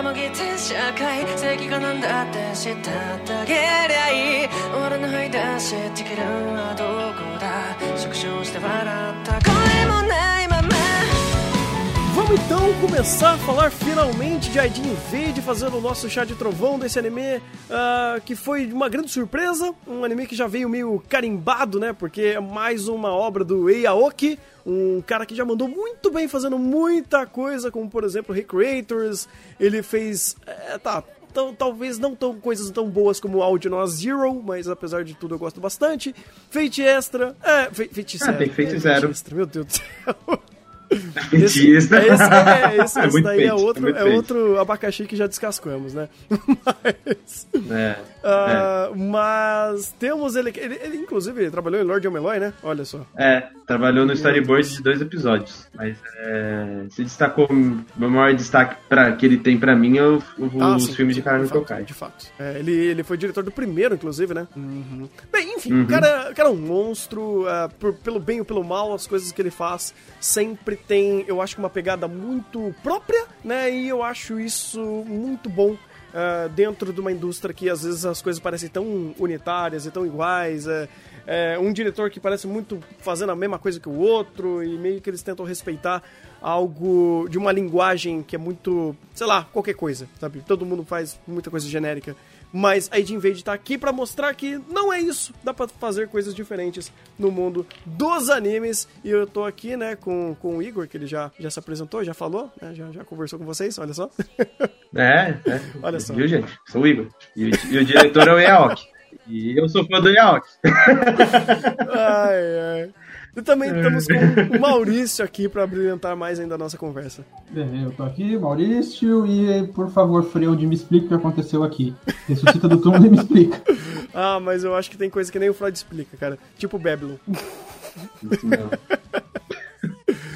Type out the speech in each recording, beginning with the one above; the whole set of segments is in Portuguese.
たもぎって社会正義がなんだって知ったってあげりゃいい。俺の吐い出してきるはどこだ。縮小して笑ったか。Vamos então começar a falar finalmente de Aidin Invade, fazendo o nosso chá de trovão desse anime, ah, que foi uma grande surpresa, um anime que já veio meio carimbado, né, porque é mais uma obra do Ei Aoki, um cara que já mandou muito bem fazendo muita coisa, como por exemplo Recreators, ele fez, é, tá, Tal, talvez não tão coisas tão boas como Audio Zero, mas apesar de tudo eu gosto bastante. Fate Extra, é, Fate, Fate Ah, Zero. tem Fate é, Zero. Extra, meu Deus do céu. É, esse, é, esse, É esse daí é fake, outro, muito é fake. outro abacaxi que já descascamos, né? Mas, É, ah, mas temos ele, ele, ele, inclusive, ele trabalhou em Lord Omeloy, né? Olha só. é, trabalhou no storyboard de dois episódios. Mas é, se destacou, o maior destaque pra, que ele tem pra mim é o- o- Ah, os sim, filmes sim, de Karami fato, Kokai. De fato. É, ele, ele foi diretor do primeiro, inclusive, né? Bem, enfim, Uhum. o, cara, o cara é um monstro, ah, por- pelo bem ou pelo mal, as coisas que ele faz sempre tem, eu acho uma pegada muito própria, né? E eu acho isso muito bom. ah, dentro de uma indústria que às vezes as coisas parecem tão unitárias e tão iguais, é, é, um diretor que parece muito fazendo a mesma coisa que o outro e meio que eles tentam respeitar algo de uma linguagem que é muito, sei lá, qualquer coisa, sabe? Todo mundo faz muita coisa genérica. Mas a Id Invade tá aqui pra mostrar que não é isso. Dá pra fazer coisas diferentes no mundo dos animes. E eu tô aqui, né, com, com o Igor, que ele já, já se apresentou, já falou, né, já, já conversou com vocês, olha só. É, é. Olha só. Viu, gente? Sou o Igor. E, o- e o diretor é o Yaoki. E eu sou fã do Yaoki. ai, ai. E também estamos com o Maurício aqui pra brilhantar mais ainda a nossa conversa. É, eu tô aqui, Maurício, e por favor, Freud, me explica o que aconteceu aqui. Ressuscita do túmulo e me explica. Ah, mas eu acho que tem coisa que nem o Freud explica, cara. Tipo Babylon. Não.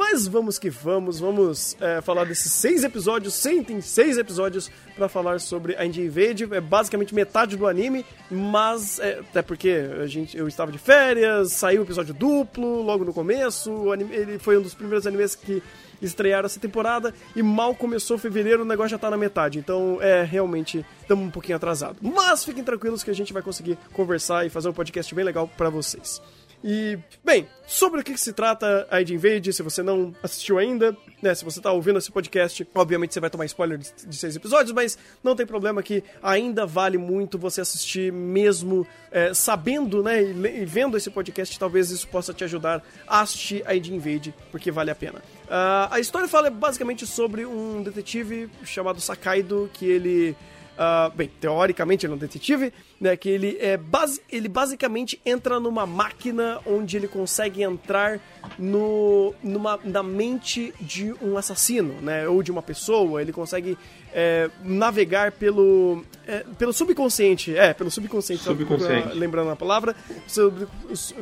Mas vamos que vamos, vamos é, falar desses seis episódios. Sim, tem seis episódios pra falar sobre a Indie Invade. É basicamente metade do anime, mas é, até porque a gente, eu estava de férias, saiu o episódio duplo logo no começo. anime- ele foi um dos primeiros animes que estrearam essa temporada e mal começou fevereiro, o negócio já tá na metade. Então, é, realmente, estamos um pouquinho atrasado. Mas fiquem tranquilos que a gente vai conseguir conversar e fazer um podcast bem legal pra vocês. E, bem, sobre o que, se trata a Id Invade, se você não assistiu ainda, né, se você tá ouvindo esse podcast, obviamente você vai tomar spoiler de, de seis episódios, mas não tem problema que ainda vale muito você assistir mesmo é, sabendo, né, e, e vendo esse podcast, talvez isso possa te ajudar a assistir a Id Invade, porque vale a pena. Ah, a história fala basicamente sobre um detetive chamado Sakaido, que ele... Ah, bem, teoricamente ele é um detetive, né? Que ele é basi ele basicamente entra numa máquina onde ele consegue entrar no, numa, na mente de um assassino, né? Ou de uma pessoa. Ele consegue é, navegar pelo, é, pelo subconsciente. É, pelo subconsciente. Subconsciente. procurando- Lembrando a palavra, sobre-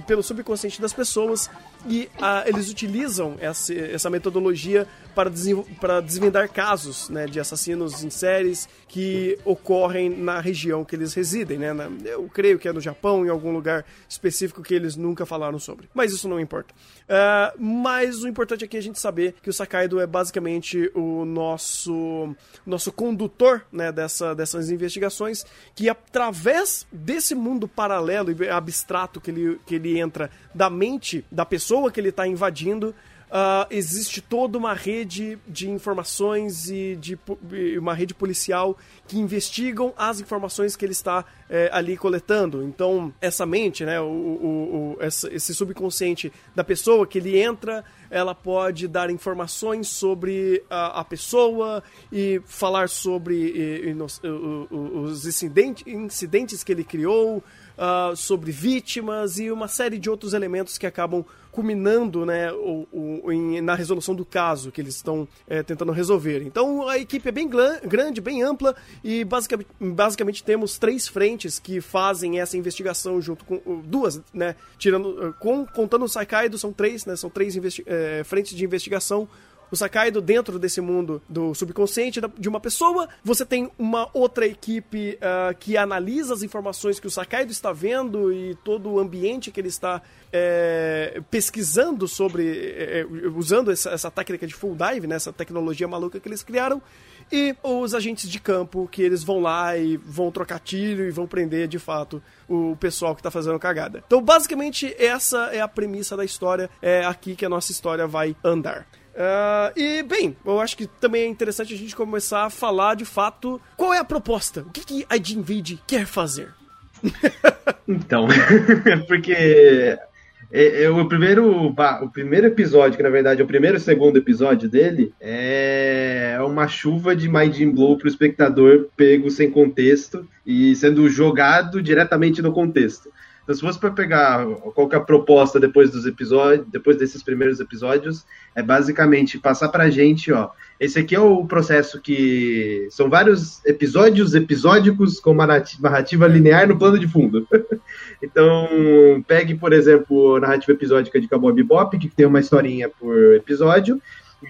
pelo subconsciente das pessoas. E ah, eles utilizam essa, essa metodologia para, para desvendar casos né, de assassinos em séries que ocorrem na região que eles residem. Né? Na- eu creio que é no Japão, em algum lugar específico que eles nunca falaram sobre. Mas isso não importa. Ah, mas o importante aqui é a gente saber que o Sakaido é basicamente o nosso, nosso condutor né, dessa, dessas investigações, que através desse mundo paralelo e abstrato que ele, que ele entra da mente da pessoa que ele está invadindo, ah, existe toda uma rede de informações e de uma rede policial que investigam as informações que ele está eh, ali coletando. Então, essa mente, né, o, o- o- esse subconsciente da pessoa que ele entra, ela pode dar informações sobre a, a pessoa e falar sobre e- e os incidente- incidentes que ele criou, ah, sobre vítimas e uma série de outros elementos que acabam culminando né, o, o- em- na resolução do caso que eles estão eh, tentando resolver. Então a equipe é bem glan- grande, bem ampla e basicamente, temos três frentes que fazem essa investigação junto com uh, duas, né? Tirando, uh, com, contando o Saikaido, são três, né? São três eh, frentes de investigação o Sakaido dentro desse mundo do subconsciente de uma pessoa, você tem uma outra equipe uh, que analisa as informações que o Sakaido está vendo e todo o ambiente que ele está é, pesquisando sobre, é, usando essa, essa, técnica de full dive, né, essa tecnologia maluca que eles criaram, e os agentes de campo que eles vão lá e vão trocar tiro e vão prender de fato o pessoal que tá fazendo cagada. Então, basicamente, essa é a premissa da história, é aqui que a nossa história vai andar. Uh, e, bem, eu acho que também é interessante a gente começar a falar de fato qual é a proposta, o que, que a Vade quer fazer. então, porque é, é, o, primeiro, o primeiro episódio, que na verdade é o primeiro e segundo episódio dele, é uma chuva de Mind Blow pro espectador pego sem contexto e sendo jogado diretamente no contexto. Então, se fosse para pegar qual que é a proposta depois dos episódios, depois desses primeiros episódios, é basicamente passar pra gente, ó. Esse aqui é o processo que são vários episódios episódicos com uma narrativa linear no plano de fundo. então, pegue, por exemplo, a narrativa episódica de Cowboy Bebop, que tem uma historinha por episódio,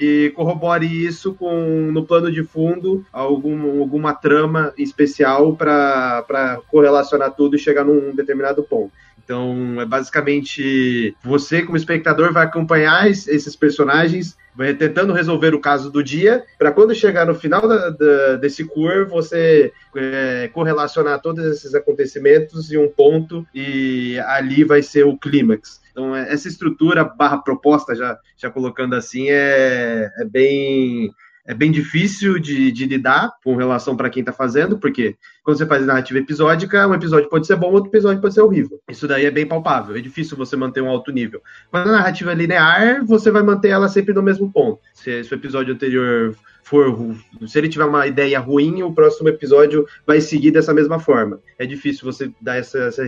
e corrobore isso com no plano de fundo algum, alguma trama especial para correlacionar tudo e chegar num determinado ponto. Então, é basicamente você, como espectador, vai acompanhar esses personagens, vai tentando resolver o caso do dia, para quando chegar no final da, da, desse cur, você é, correlacionar todos esses acontecimentos em um ponto e ali vai ser o clímax. Então, é, essa estrutura barra proposta, já, já colocando assim, é, é bem é bem difícil de, de lidar com relação para quem está fazendo, porque quando você faz narrativa episódica, um episódio pode ser bom, outro episódio pode ser horrível. Isso daí é bem palpável, é difícil você manter um alto nível. Mas na narrativa linear, você vai manter ela sempre no mesmo ponto. Se, se o episódio anterior for, se ele tiver uma ideia ruim, o próximo episódio vai seguir dessa mesma forma. É difícil você dar essa, essa,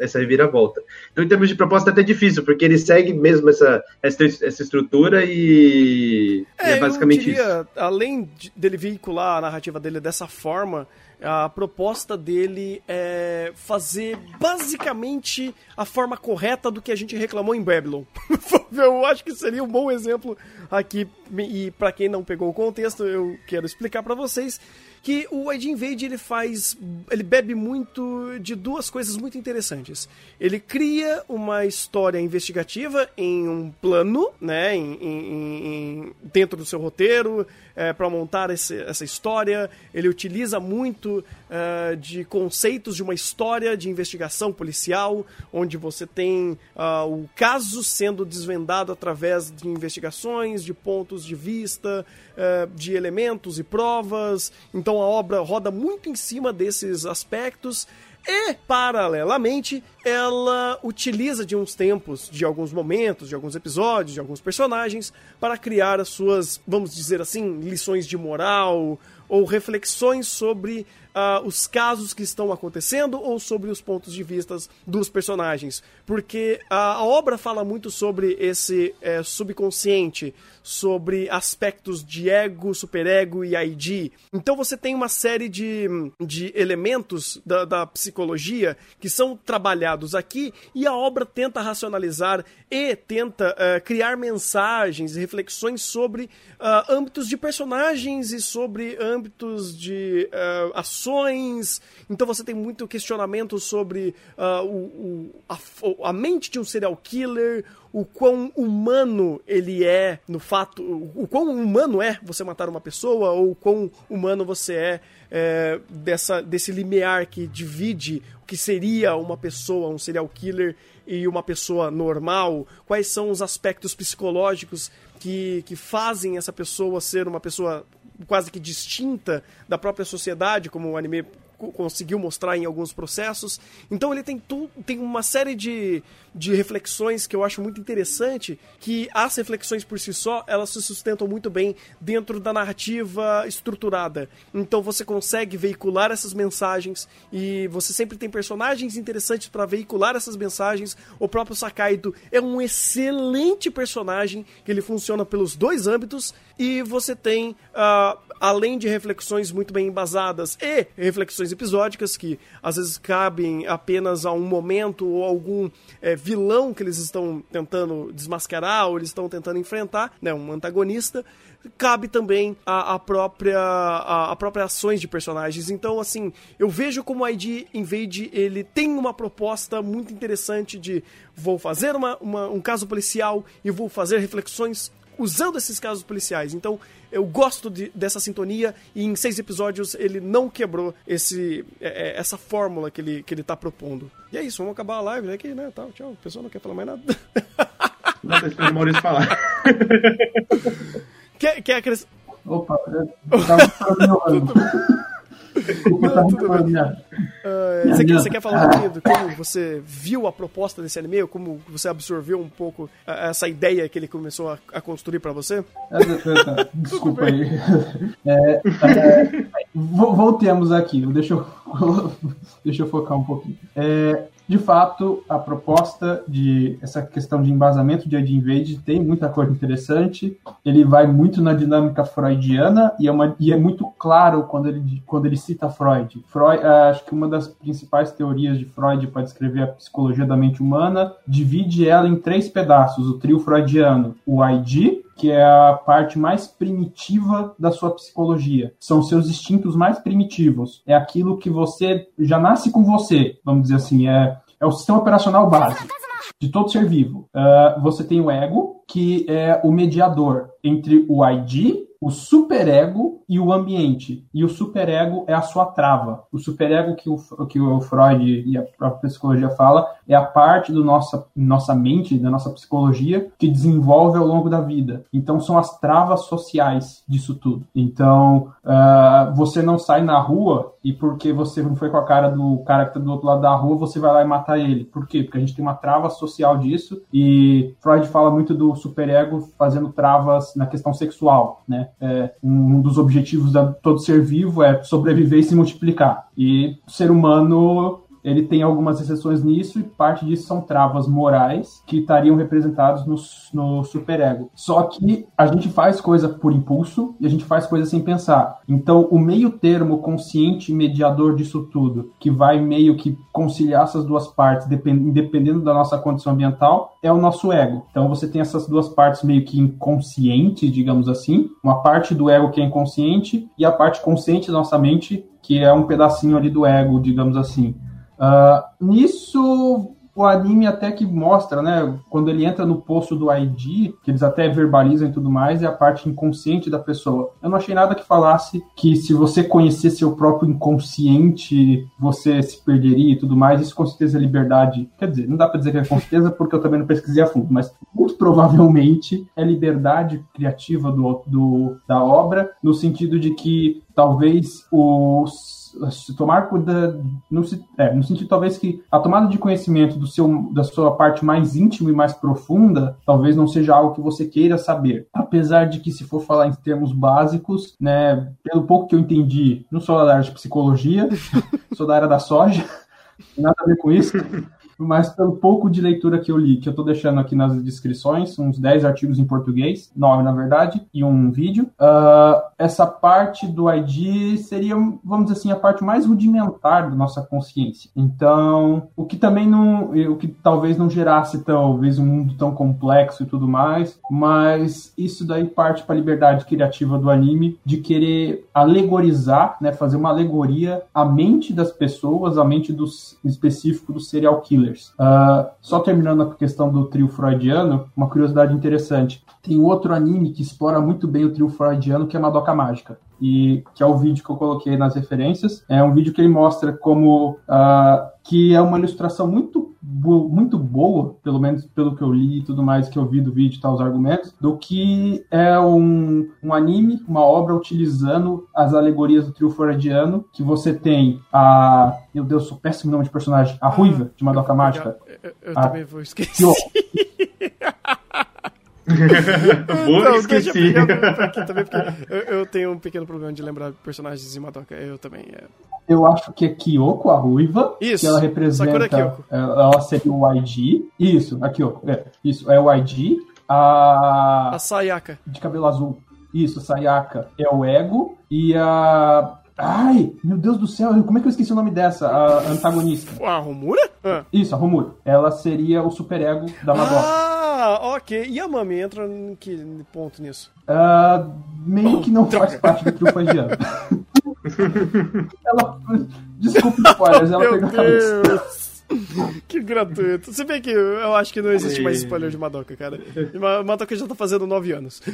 essa reviravolta. Então, em termos de proposta, é até difícil, porque ele segue mesmo essa, essa, essa estrutura e é, é basicamente diria, isso. Além dele veicular a narrativa dele dessa forma, a proposta dele é fazer basicamente a forma correta do que a gente reclamou em Babylon. eu acho que seria um bom exemplo aqui e para quem não pegou o contexto, eu quero explicar para vocês que o ID Invade ele faz, ele bebe muito de duas coisas muito interessantes. Ele cria uma história investigativa em um plano, né, em, em, em dentro do seu roteiro, é, para montar esse, essa história. Ele utiliza muito uh, de conceitos de uma história de investigação policial, onde você tem uh, o caso sendo desvendado através de investigações, de pontos de vista, uh, de elementos e provas. Então a obra roda muito em cima desses aspectos. E, paralelamente, ela utiliza de uns tempos, de alguns momentos, de alguns episódios, de alguns personagens, para criar as suas, vamos dizer assim, lições de moral ou reflexões sobre uh, os casos que estão acontecendo ou sobre os pontos de vista dos personagens. Porque a, a obra fala muito sobre esse é, subconsciente, sobre aspectos de ego, superego e ID. Então você tem uma série de, de elementos da, da psicologia que são trabalhados aqui e a obra tenta racionalizar e tenta uh, criar mensagens e reflexões sobre uh, âmbitos de personagens e sobre âmbitos de uh, ações. Então você tem muito questionamento sobre o, o, a, a mente de um serial killer, o quão humano ele é no fato, o quão humano é você matar uma pessoa ou o quão humano você é, é dessa, desse limiar que divide o que seria uma pessoa, um serial killer e uma pessoa normal, quais são os aspectos psicológicos que, que fazem essa pessoa ser uma pessoa quase que distinta da própria sociedade, como o anime conseguiu mostrar em alguns processos. Então ele tem, tu, tem uma série de, de reflexões que eu acho muito interessante, que as reflexões por si só, elas se sustentam muito bem dentro da narrativa estruturada. Então você consegue veicular essas mensagens e você sempre tem personagens interessantes para veicular essas mensagens. O próprio Sakaido é um excelente personagem, ele funciona pelos dois âmbitos, e você tem, uh, além de reflexões muito bem embasadas e reflexões episódicas que às vezes cabem apenas a um momento ou algum é, vilão que eles estão tentando desmascarar ou eles estão tentando enfrentar, né, um antagonista, cabe também a, a própria a, a, própria ações de personagens. Então, assim, eu vejo como o ID Invade ele tem uma proposta muito interessante de vou fazer uma, uma, um caso policial e vou fazer reflexões usando esses casos policiais. Então, eu gosto de, dessa sintonia e em seis episódios ele não quebrou esse, é, é essa fórmula que ele, que ele tá propondo. E é isso, vamos acabar a live aqui, né? Tchau, tchau. O pessoal não quer falar mais nada. Não, deixa o Maurício falar. Quer, quer acrescentar? Opa, eu tava Desculpa, tá muito uh, você, quer, você quer falar um pouquinho de como você viu a proposta desse anime? Como você absorveu um pouco essa ideia que ele começou a, a construir para você? Desculpa aí. É, é, voltemos aqui, deixa eu, deixa eu focar um pouquinho. É, de fato, a proposta de essa questão de embasamento de Ed Invade tem muita coisa interessante. Ele vai muito na dinâmica freudiana e é, uma, e é muito claro quando ele, quando ele cita Freud. Freud. Ah, acho que uma das principais teorias de Freud para descrever a psicologia da mente humana divide ela em três pedaços: o trio freudiano, o ID, que é a parte mais primitiva da sua psicologia. São seus instintos mais primitivos. É aquilo que você já nasce com você, vamos dizer assim. É, é o sistema operacional básico de todo ser vivo. Uh, você tem o ego, que é o mediador entre o ID o superego e o ambiente. E o superego é a sua trava. O superego que o, que o Freud e a própria psicologia fala é a parte da nossa, nossa mente, da nossa psicologia, que desenvolve ao longo da vida. Então, são as travas sociais disso tudo. Então, uh, você não sai na rua e porque você não foi com a cara do cara que está do outro lado da rua, você vai lá e matar ele. Por quê? Porque a gente tem uma trava social disso e Freud fala muito do superego fazendo travas na questão sexual, né? É, um dos objetivos de todo ser vivo é sobreviver e se multiplicar. E o ser humano ele tem algumas exceções nisso e parte disso são travas morais que estariam representados no, no superego. Só que a gente faz coisa por impulso e a gente faz coisa sem pensar. Então, o meio termo consciente mediador disso tudo, que vai meio que conciliar essas duas partes, dependendo da nossa condição ambiental, é o nosso ego. Então, você tem essas duas partes meio que inconscientes, digamos assim, uma parte do ego que é inconsciente e a parte consciente da nossa mente, que é um pedacinho ali do ego, digamos assim. Uh, nisso, o anime até que mostra, né? Quando ele entra no poço do ID, que eles até verbalizam e tudo mais, é a parte inconsciente da pessoa. Eu não achei nada que falasse que se você conhecesse seu próprio inconsciente, você se perderia e tudo mais. Isso com certeza é liberdade. Quer dizer, não dá pra dizer que é com certeza porque eu também não pesquisei a fundo, mas muito provavelmente é liberdade criativa do, do da obra, no sentido de que talvez os se tomar cuidado no, é, no sentido talvez que a tomada de conhecimento do seu, da sua parte mais íntima e mais profunda talvez não seja algo que você queira saber. Apesar de que se for falar em termos básicos, né, pelo pouco que eu entendi, não sou da área de psicologia, sou da área da soja, nada a ver com isso mas pelo pouco de leitura que eu li, que eu estou deixando aqui nas descrições, uns 10 artigos em português, 9 na verdade, e um vídeo, uh, essa parte do ID seria, vamos dizer assim, a parte mais rudimentar da nossa consciência. Então, o que também não, o que talvez não gerasse talvez um mundo tão complexo e tudo mais, mas isso daí parte para a liberdade criativa do anime de querer alegorizar, né, fazer uma alegoria à mente das pessoas, à mente dos específico do serial killer Uh, só terminando a questão do trio freudiano, uma curiosidade interessante. Tem outro anime que explora muito bem o trio freudiano, que é Madoka Mágica. E que é o vídeo que eu coloquei nas referências. É um vídeo que ele mostra como uh, que é uma ilustração muito muito boa, pelo menos pelo que eu li e tudo mais que eu vi do vídeo e tá, os argumentos, do que é um, um anime, uma obra utilizando as alegorias do trio freudiano, que você tem a... Meu Deus, sou péssimo nome de personagem. A Ruiva, de Madoka Mágica. Eu, eu, eu também vou esquecer. Boa, não, esqueci. Aqui também, porque eu, eu, tenho um pequeno problema de lembrar personagens de Madoka. Eu também. É... Eu acho que é Kyoko, a ruiva. Isso. Que ela representa. Ela seria o ID. Isso, a Kyoko. É, isso, é o ID. A. A Sayaka. De cabelo azul. Isso, Sayaka é o ego e a. Ai, meu Deus do céu, como é que eu esqueci o nome dessa? A antagonista. A Romura? Ah. Isso, a Romura. Ela seria o superego da Madoka. Ah, ok. E a Mami entra em que ponto nisso? Ah, meio que não faz parte do trio Fagiano. ela. Desculpa spoilers, ela Meu pegou a cabeça. Deus. Que gratuito. Se bem que eu acho que não existe mais spoiler de Madoka, cara. E Ma- Madoka já tá fazendo nove anos.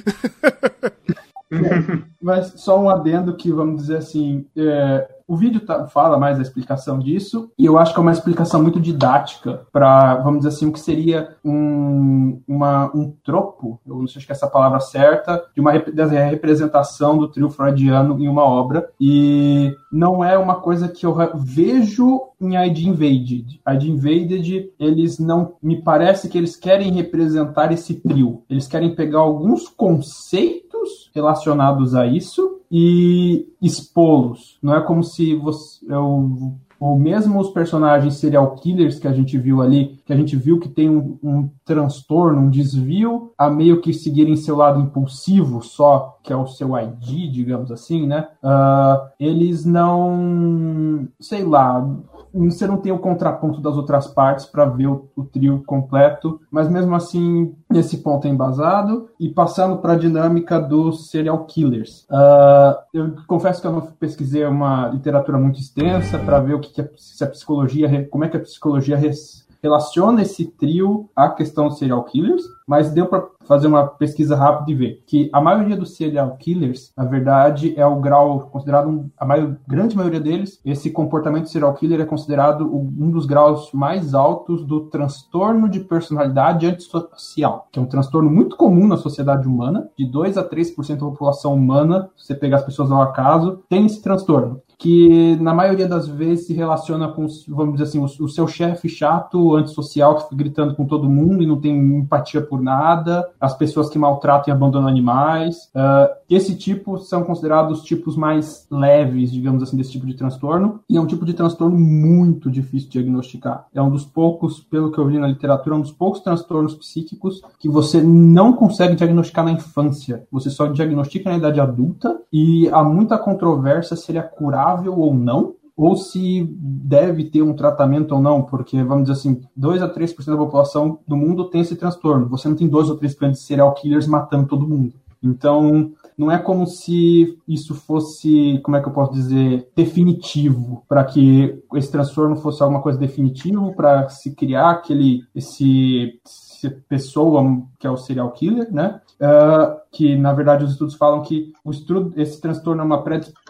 Mas só um adendo que, vamos dizer assim, é, o vídeo tá- fala mais a explicação disso, e eu acho que é uma explicação muito didática para, vamos dizer assim, o que seria um, uma, um tropo, eu não sei se é essa palavra certa, de uma da representação do trio freudiano em uma obra, e não é uma coisa que eu vejo em ID Invaded. ID Invaded, eles não. Me parece que eles querem representar esse trio. Eles querem pegar alguns conceitos relacionados a isso e expô-los. Não é como se você. Eu, ou mesmo os personagens serial killers que a gente viu ali, que a gente viu que tem um, um transtorno, um desvio, a meio que seguirem seu lado impulsivo só, que é o seu ID, digamos assim, né? Ah, eles não. sei lá. Você não tem o contraponto das outras partes para ver o, o trio completo, mas mesmo assim, esse ponto é embasado. E passando para a dinâmica dos serial killers. Ah, eu confesso que eu não pesquisei uma literatura muito extensa para ver o que, que a, se a psicologia, como é que a psicologia res- relaciona esse trio à questão dos serial killers, mas deu para fazer uma pesquisa rápida e ver que a maioria dos serial killers, na verdade, é o grau considerado um- a maior, grande maioria deles, esse comportamento serial killer é considerado um dos graus mais altos do transtorno de personalidade antissocial, que é um transtorno muito comum na sociedade humana, de 2 a 3% da população humana, se você pegar as pessoas ao acaso, tem esse transtorno que na maioria das vezes se relaciona com, vamos dizer assim, o, o seu chefe chato, antissocial, que fica gritando com todo mundo e não tem empatia por nada, as pessoas que maltratam e abandonam animais. Ah, esse tipo são considerados os tipos mais leves, digamos assim, desse tipo de transtorno, e é um tipo de transtorno muito difícil de diagnosticar. É um dos poucos, pelo que eu li na literatura, um dos poucos transtornos psíquicos que você não consegue diagnosticar na infância. Você só diagnostica na idade adulta, e há muita controvérsia se ele é curável ou não, ou se deve ter um tratamento ou não, porque, vamos dizer assim, 2 a 3% da população do mundo tem esse transtorno. Você não tem 2 ou 3% de serial killers matando todo mundo. Então, não é como se isso fosse, como é que eu posso dizer, definitivo, para que esse transtorno fosse alguma coisa definitivo, para se criar aquele, esse, essa pessoa que é o serial killer, né? Ah, que, na verdade, os estudos falam que o estudo, esse transtorno é uma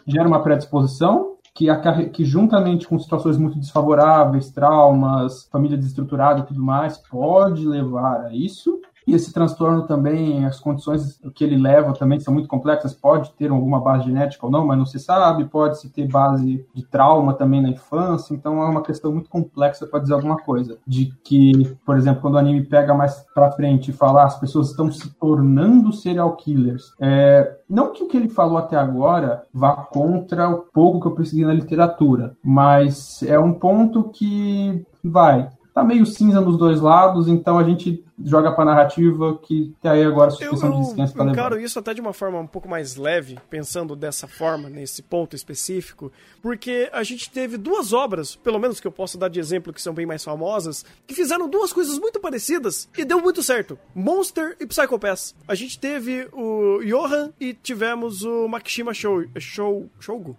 gera uma predisposição que, que juntamente com situações muito desfavoráveis, traumas, família desestruturada e tudo mais, pode levar a isso. E esse transtorno também, as condições que ele leva também são muito complexas. Pode ter alguma base genética ou não, mas não se sabe. Pode se ter base de trauma também na infância. Então é uma questão muito complexa para dizer alguma coisa. De que, por exemplo, quando o anime pega mais para frente e fala, ah, as pessoas estão se tornando serial killers. É, não que o que ele falou até agora vá contra o pouco que eu pesquisei na literatura, mas é um ponto que vai. Tá meio cinza nos dois lados, então a gente joga pra narrativa que aí agora a Eu, suspensão de eu descanso pra levar. encaro isso até de uma forma um pouco mais leve, pensando dessa forma, nesse ponto específico, porque a gente teve duas obras, pelo menos que eu posso dar de exemplo, que são bem mais famosas, que fizeram duas coisas muito parecidas e deu muito certo. Monster e Psycho Pass. A gente teve o Johan e tivemos o Makishima Shou, Shou, Shougo.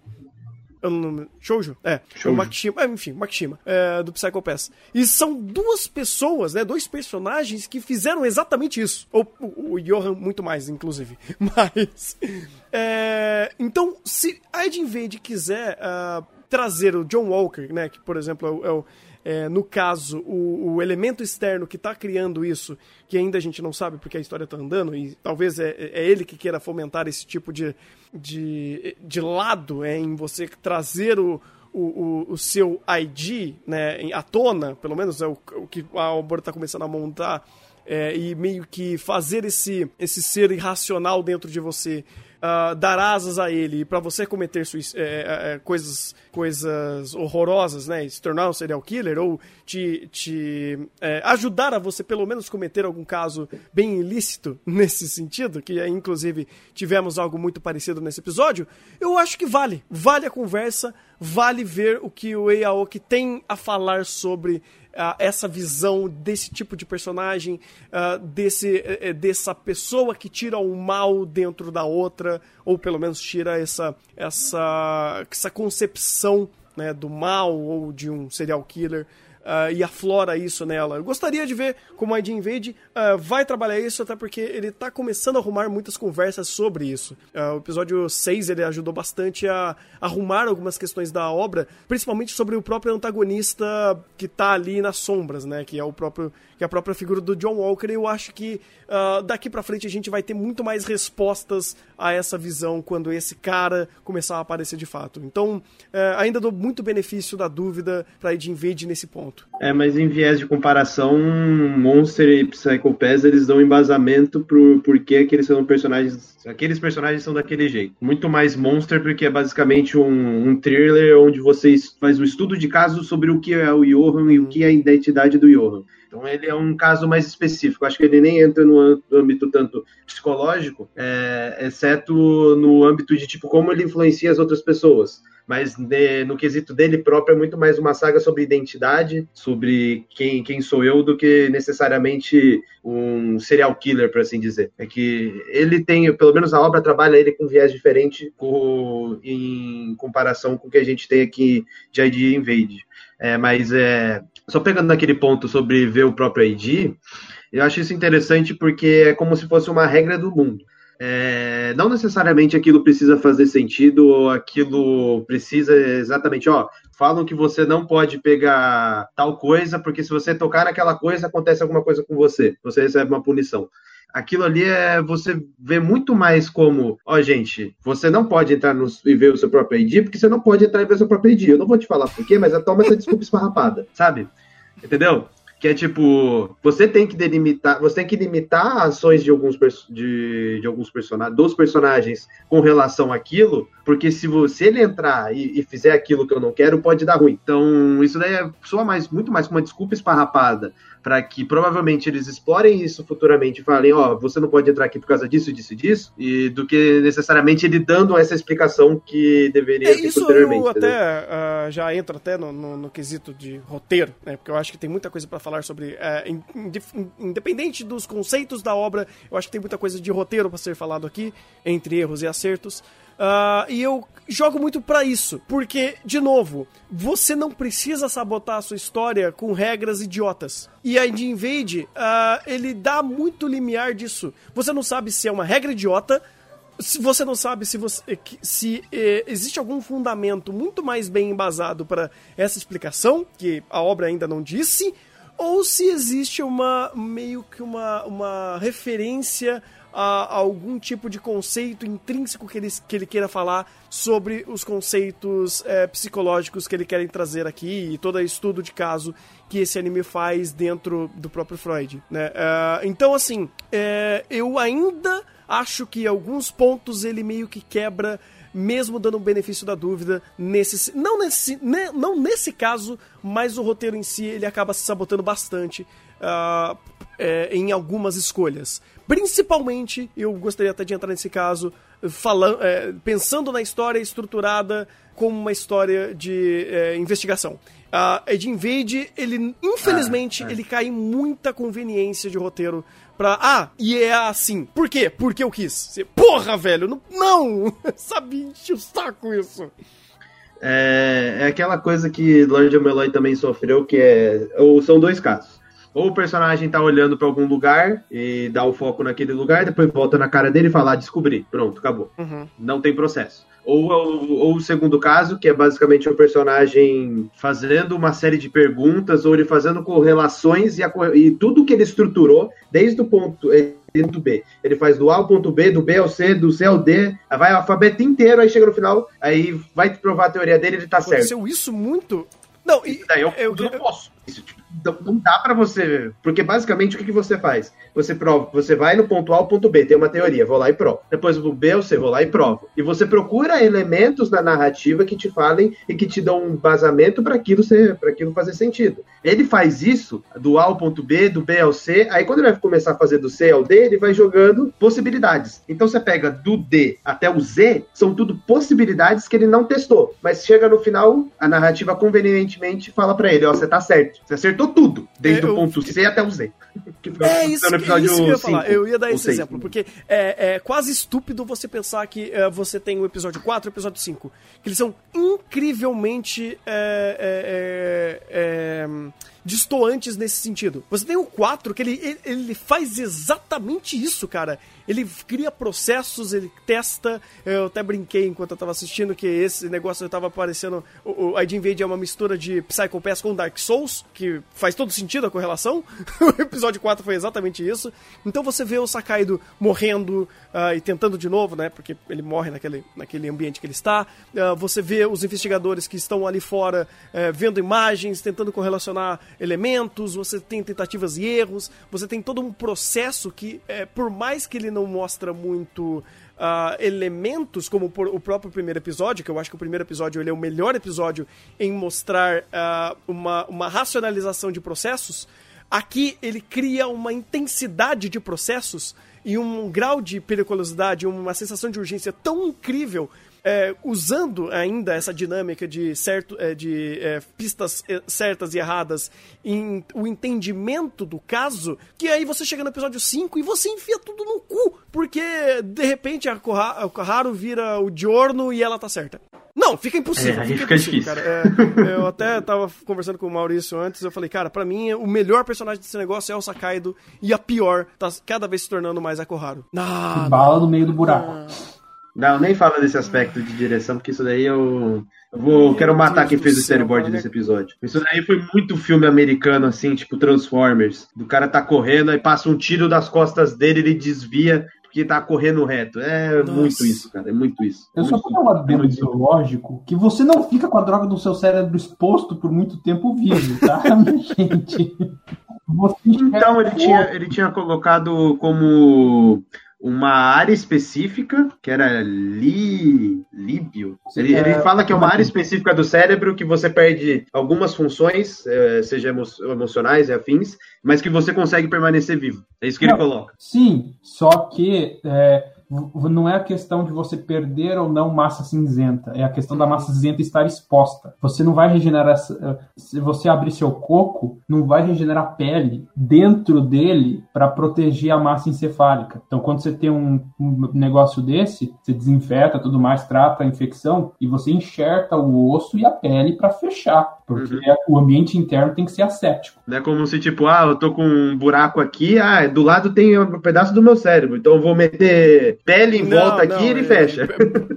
Eu não, Shoujo? É, Shoujo. Makishima, é, enfim, Makishima, é, do Psycho Pass. E são duas pessoas, né, dois personagens que fizeram exatamente isso. Ou o, o Johan muito mais, inclusive. Mas, é, então, se a Ed Invade quiser ah, trazer o John Walker, né, que por exemplo é o, é o- é, no caso, o, o elemento externo que está criando isso, que ainda a gente não sabe porque a história está andando, e talvez é, é ele que queira fomentar esse tipo de, de, de lado é, em você trazer o, o, o, o seu ID né, à tona, pelo menos é o, o que a obra está começando a montar, é, e meio que fazer esse, esse ser irracional dentro de você uh, dar asas a ele para você cometer é, é, coisas, coisas horrorosas, né? Se tornar um serial killer ou te, te é, ajudar a você pelo menos cometer algum caso bem ilícito nesse sentido, que inclusive tivemos algo muito parecido nesse episódio, eu acho que vale. Vale a conversa, vale ver o que o Eiaoki tem a falar sobre uh, essa visão desse tipo de personagem, uh, desse, uh, dessa pessoa que tira o mal dentro da outra, ou pelo menos tira essa, essa, essa concepção né, do mal ou de um serial killer uh, e aflora isso nela. Eu gostaria de ver como a ID Invade uh, vai trabalhar isso, até porque ele está começando a arrumar muitas conversas sobre isso. Uh, o episódio 6 ele ajudou bastante a arrumar algumas questões da obra, principalmente sobre o próprio antagonista que está ali nas sombras, né? Que é o próprio que é a própria figura do John Walker. Eu acho que daqui para frente a gente vai ter muito mais respostas a essa visão quando esse cara começar a aparecer de fato. Então, uh, ainda dou muito benefício da dúvida para ID Invade nesse ponto. É, mas em viés de comparação, Monster e Psycho Pass, eles dão embasamento pro porquê aqueles são personagens. Aqueles personagens são daquele jeito. Muito mais Monster, porque é basicamente um, um thriller onde você faz um estudo de caso sobre o que é o Johan e o que é a identidade do Johan. Então ele é um caso mais específico. Acho que ele nem entra no âmbito tanto psicológico, é, exceto no âmbito de tipo como ele influencia as outras pessoas mas de, no quesito dele próprio é muito mais uma saga sobre identidade, sobre quem, quem sou eu, do que necessariamente um serial killer, por assim dizer. É que ele tem, pelo menos a obra trabalha ele com viés diferente com, em comparação com o que a gente tem aqui de ID Invade. É, mas é, só pegando naquele ponto sobre ver o próprio ID, eu acho isso interessante porque é como se fosse uma regra do mundo. É, não necessariamente aquilo precisa fazer sentido ou aquilo precisa exatamente, ó, falam que você não pode pegar tal coisa porque se você tocar naquela coisa acontece alguma coisa com você, você recebe uma punição. Aquilo ali é você vê muito mais como, ó, gente, você não pode entrar no, e ver o seu próprio ID porque você não pode entrar e ver o seu próprio ID. Eu não vou te falar por quê, mas toma essa desculpa esfarrapada, sabe? Entendeu? que é tipo, você tem que delimitar, você tem que limitar ações de alguns, de, de alguns personagens, dos personagens com relação àquilo, porque se você ele entrar e, e, fizer aquilo que eu não quero, pode dar ruim. Então, isso daí é só mais, muito mais uma desculpa esparrapada para que provavelmente eles explorem isso futuramente e falem, ó, oh, você não pode entrar aqui por causa disso, disso e disso, e do que necessariamente ele dando essa explicação que deveria é, isso posteriormente. Isso até uh, já entra até no, no, no, quesito de roteiro, né? Porque eu acho que tem muita coisa para falar sobre, uh, independente dos conceitos da obra, eu acho que tem muita coisa de roteiro para ser falado aqui, entre erros e acertos. Uh, e eu jogo muito para isso, porque, de novo, você não precisa sabotar a sua história com regras idiotas. E a Indie Invade, uh, ele dá muito limiar disso. Você não sabe se é uma regra idiota, se você não sabe se, você, se eh, existe algum fundamento muito mais bem embasado para essa explicação, que a obra ainda não disse, ou se existe uma meio que uma, uma referência a, algum tipo de conceito intrínseco que ele, que ele queira falar sobre os conceitos é, psicológicos que ele quer trazer aqui e todo estudo de caso que esse anime faz dentro do próprio Freud, né? Uh, então, assim, é, eu ainda acho que alguns pontos ele meio que quebra mesmo dando o benefício da dúvida nesse não nesse ne, não nesse caso mas o roteiro em si ele acaba se sabotando bastante uh, é, em algumas escolhas Principalmente, eu gostaria até de entrar nesse caso, falando, é, pensando na história estruturada como uma história de é, investigação. A Ed Invade, ele, infelizmente, ah, é. ele cai em muita conveniência de roteiro pra. Ah, e é assim. Por quê? Porque eu quis. Porra, velho, não! não! Sabe, enche o saco isso. É, é aquela coisa que Lord of Meloy também sofreu, que é. Ou são dois casos. Ou o personagem tá olhando para algum lugar e dá o foco naquele lugar, depois volta na cara dele e fala, ah, descobri. Pronto, acabou. Uhum. Não tem processo. Ou, ou, ou, o segundo caso, que é basicamente o personagem fazendo uma série de perguntas, ou ele fazendo correlações e, a, e tudo que ele estruturou, desde o ponto do B. Ele faz do A ao ponto B, do B ao C, do C ao D, vai o alfabeto inteiro, aí chega no final, aí vai provar a teoria dele, ele tá Aconteceu certo. Aconteceu isso muito? Não, e, daí eu, eu, eu, não posso. Isso, tipo, não- não dá pra você. Porque basicamente o que, que você faz? Você prova, você vai no ponto A ao ponto B, tem uma teoria, vou lá e provo. Depois do B ao C, vou lá e provo. E você procura elementos na narrativa que te falem e que te dão um vazamento para aquilo ser, para aquilo fazer sentido. Ele faz isso do A ao ponto B, do B ao C, aí quando ele vai começar a fazer do C ao D, ele vai jogando possibilidades. Então você pega do D até o Z, são tudo possibilidades que ele não testou, mas chega no final, a narrativa convenientemente fala pra ele, ó, você tá certo. Você acertou tudo, desde Eu- o ponto C até o Z. É isso, que, episódio isso que eu ia falar. cinco, Eu ia dar esse seis. exemplo, porque é, é quase estúpido você pensar que é, você tem o episódio 4 e o episódio 5. Que eles são incrivelmente é, distoantes nesse sentido. Você tem o 4 que ele, ele, faz exatamente isso, cara. Ele cria processos, ele testa. Eu até brinquei enquanto eu tava assistindo que esse negócio tava parecendo. O, o Invade é uma mistura de Psycho Pass com Dark Souls, que faz todo sentido a correlação. o episódio 4 foi exatamente isso. Então você vê o Sakaido morrendo ah, e tentando de novo, né? Porque ele morre naquele, naquele ambiente que ele está. Ah, você vê os investigadores que estão ali fora eh, vendo imagens, tentando correlacionar elementos. Você tem tentativas e erros. Você tem todo um processo que, eh, por mais que ele não mostra muito ah, elementos, como por- o próprio primeiro episódio, que eu acho que o primeiro episódio ele é o melhor episódio em mostrar ah, uma, uma racionalização de processos. Aqui ele cria uma intensidade de processos e um grau de periculosidade, uma sensação de urgência tão incrível, é, usando ainda essa dinâmica de, certo, é, de é, pistas é, certas e erradas em o entendimento do caso, que aí você chega no episódio 5 e você enfia tudo no cu, porque de repente a Koha- a Koharu vira o Giorno e ela tá certa. Não, fica impossível. É, fica fica impossível, difícil. cara. É, eu até tava conversando com o Maurício antes, eu falei, cara, pra mim o melhor personagem desse negócio é o Sakaido e a pior tá cada vez se tornando mais a Koharu. Ah, Bala no meio do buraco. Não, nem fala desse aspecto de direção, porque isso daí eu. Eu vou, eu quero matar quem fez o storyboard desse episódio. Isso daí foi muito filme americano, assim, tipo Transformers. Do cara tá correndo, aí passa um tiro das costas dele, ele desvia, porque tá correndo reto. É Nossa. muito isso, cara. É muito isso. Eu só Muito vou dar um adendo biológico que você não fica com a droga do seu cérebro exposto por muito tempo vivo, tá, gente? Você Então, ele tinha, ele tinha colocado como uma área específica, que era li, líbio. Ele, ele fala que é uma área específica do cérebro que você perde algumas funções, eh, seja emo- emocionais e afins, mas que você consegue permanecer vivo. É isso que ele Não. coloca. Sim, só que é, não é a questão de você perder ou não massa cinzenta, é a questão da massa cinzenta estar exposta. Você não vai regenerar. eh, Se você abrir seu coco, não vai regenerar pele dentro dele para proteger a massa encefálica. Então, quando você tem um, um negócio desse, você desinfeta tudo mais, trata a infecção e você enxerta o osso e a pele para fechar, porque o ambiente interno tem que ser asséptico. Não é como se, tipo, ah, eu tô com um buraco aqui, ah, do lado tem um pedaço do meu cérebro, então eu vou meter pele em Não, volta não, aqui e ele é- fecha.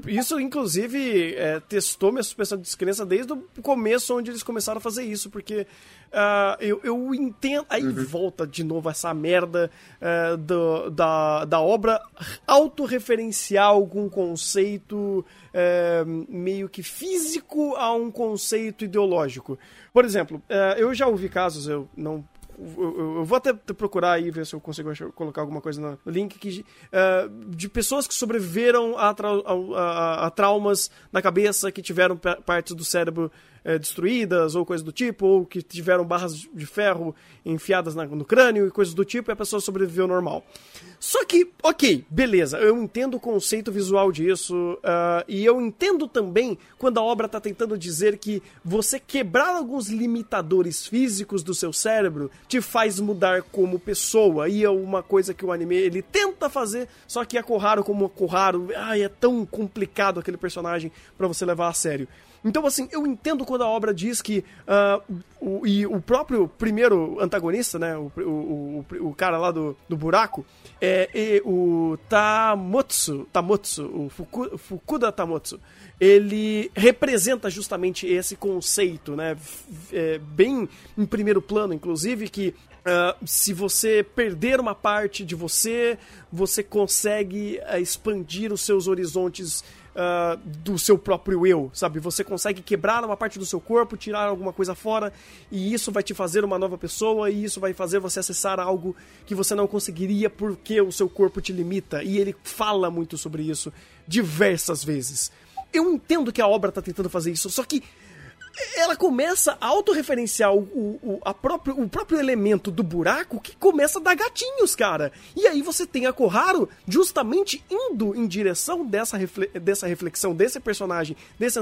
Isso, inclusive, é, testou minha suspensão de descrença desde o começo, onde eles começaram a fazer isso, porque ah, eu, eu entendo. Aí volta de novo essa merda ah, do- da, da obra autorreferencial com um conceito eh, meio que físico a um conceito ideológico. Por exemplo, eh, eu já ouvi casos, eu não eu, vou até procurar aí ver se eu consigo colocar alguma coisa no link que, eh, de pessoas que sobreviveram a, trau- a- a- a traumas na cabeça, que tiveram pa- partes do cérebro eh, destruídas ou coisas do tipo, ou que tiveram barras de ferro enfiadas na- no crânio e coisas do tipo, e a pessoa sobreviveu normal. Só que, ok, beleza, eu entendo o conceito visual disso, ah, e eu entendo também quando a obra está tentando dizer que você quebrar alguns limitadores físicos do seu cérebro te faz mudar como pessoa, e é uma coisa que o anime ele tenta fazer, só que a Koharu como a Koharu, ai, é tão complicado aquele personagem para você levar a sério. Então, assim, eu entendo quando a obra diz que. ah, o, e o próprio primeiro antagonista, né? O, o, o, o cara lá do, do buraco, é, o Tamotsu, Tamotsu, o Fuku, Fukuda Tamotsu. Ele representa justamente esse conceito, né? é, bem em primeiro plano, inclusive, que ah, se você perder uma parte de você, você consegue ah, expandir os seus horizontes uh, do seu próprio eu, sabe? Você consegue quebrar uma parte do seu corpo, tirar alguma coisa fora, e isso vai te fazer uma nova pessoa, e isso vai fazer você acessar algo que você não conseguiria porque o seu corpo te limita. E ele fala muito sobre isso diversas vezes. Eu entendo que a obra está tentando fazer isso, só que ela começa a autorreferenciar o, o, a próprio, o próprio elemento do buraco que começa a dar gatinhos, cara. E aí você tem a Koharu justamente indo em direção dessa, refle dessa reflexão desse personagem, desse,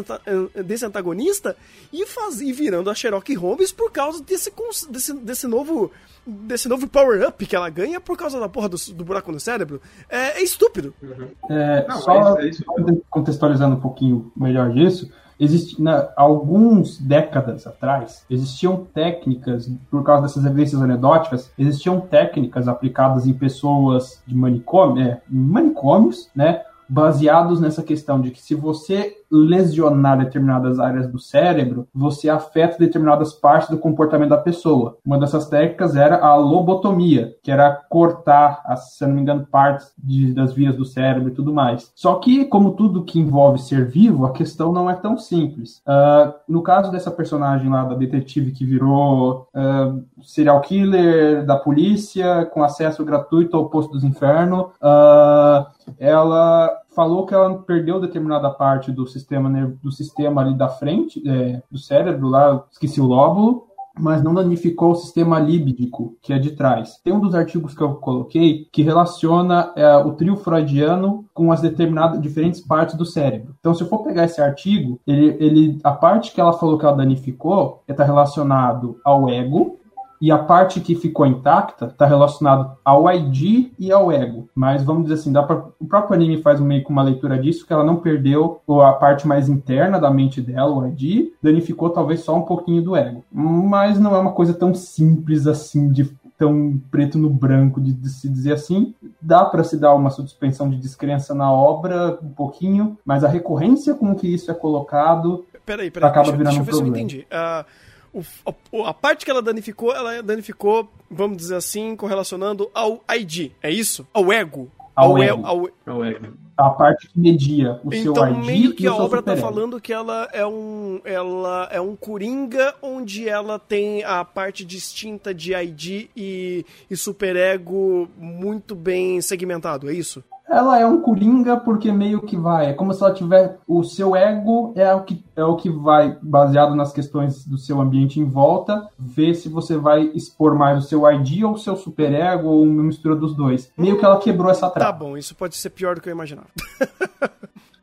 desse antagonista, e, faz, e virando a Sherlock Holmes por causa desse, desse, desse novo desse novo power-up que ela ganha por causa da porra do, do buraco no cérebro. É, é estúpido. Uhum. É, Não, só é isso, é isso. contextualizando um pouquinho melhor disso, existe, na, alguns décadas atrás, existiam técnicas, por causa dessas evidências anedóticas, existiam técnicas aplicadas em pessoas de manicômio, é, manicômios, né, baseados nessa questão de que se você lesionar determinadas áreas do cérebro, você afeta determinadas partes do comportamento da pessoa. Uma dessas técnicas era a lobotomia, que era cortar, se não me engano, partes de, das vias do cérebro e tudo mais. Só que, como tudo que envolve ser vivo, a questão não é tão simples. Uh, no caso dessa personagem lá, da detetive que virou uh, serial killer da polícia, com acesso gratuito ao posto dos infernos, uh, ela falou que ela perdeu determinada parte do sistema do sistema ali da frente é, do cérebro lá esqueci o lóbulo mas não danificou o sistema líbidico, que é de trás. Tem um dos artigos que eu coloquei que relaciona é, o trio freudiano com as determinadas diferentes partes do cérebro. Então, se eu for pegar esse artigo, ele, ele a parte que ela falou que ela danificou está relacionado ao ego, e a parte que ficou intacta está relacionada ao ID e ao ego. Mas vamos dizer assim, dá pra, o próprio anime faz meio que uma leitura disso, que ela não perdeu a parte mais interna da mente dela, o ID, danificou talvez só um pouquinho do ego. Mas não é uma coisa tão simples assim de tão preto no branco de, de se dizer assim. Dá para se dar uma suspensão de descrença na obra um pouquinho, mas a recorrência com que isso é colocado peraí, peraí, acaba deixa, virando deixa eu ver um problema. Se eu entendi. Uh o, a, a, parte que ela danificou, ela danificou, vamos dizer assim, correlacionando ao ID. É isso? Ao ego. Ao, ao ego. Ao... ao ego. A parte que media o então, seu ID. Então, meio que a obra tá falando que ela é um. Ela é um coringa onde ela tem a parte distinta de ID e, e superego muito bem segmentado, é isso? Ela é um coringa porque meio que vai, é como se ela tiver o seu ego é o que é o que vai baseado nas questões do seu ambiente em volta, ver se você vai expor mais o seu ID ou o seu superego ou uma mistura dos dois. Meio que ela quebrou essa trava. Tá bom, isso pode ser pior do que eu imaginava.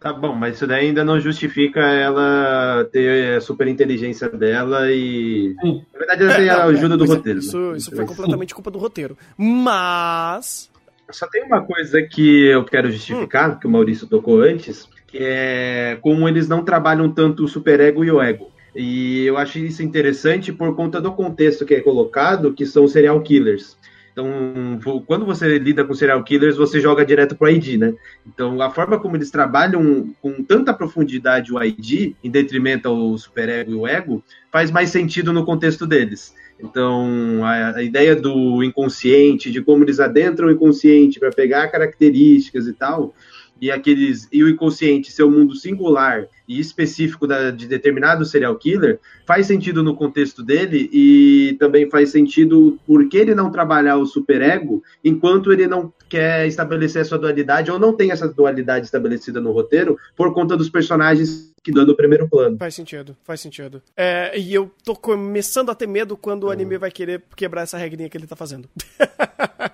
Tá bom, mas isso daí ainda não justifica ela ter a super inteligência dela e. Sim. Na verdade, ela tem a ajuda do roteiro. Isso, né? isso foi completamente culpa do roteiro. Mas só tem uma coisa que eu quero justificar, hum. que o Maurício tocou antes, que é como eles não trabalham tanto o superego e o ego. E eu acho isso interessante por conta do contexto que é colocado, que são serial killers. Então, quando você lida com serial killers, você joga direto pro ID, né? Então, a forma como eles trabalham com tanta profundidade o ID, em detrimento ao superego e o ego, faz mais sentido no contexto deles. Então, a, a, ideia do inconsciente, de como eles adentram o inconsciente para pegar características e tal, e aqueles e o inconsciente ser um mundo singular e específico da, de determinado serial killer faz sentido no contexto dele e também faz sentido porque ele não trabalhar o superego enquanto ele não quer estabelecer a sua dualidade ou não tem essa dualidade estabelecida no roteiro por conta dos personagens que dão no primeiro plano. Faz sentido, faz sentido. É, e eu tô começando a ter medo quando o anime vai querer quebrar essa regrinha que ele tá fazendo.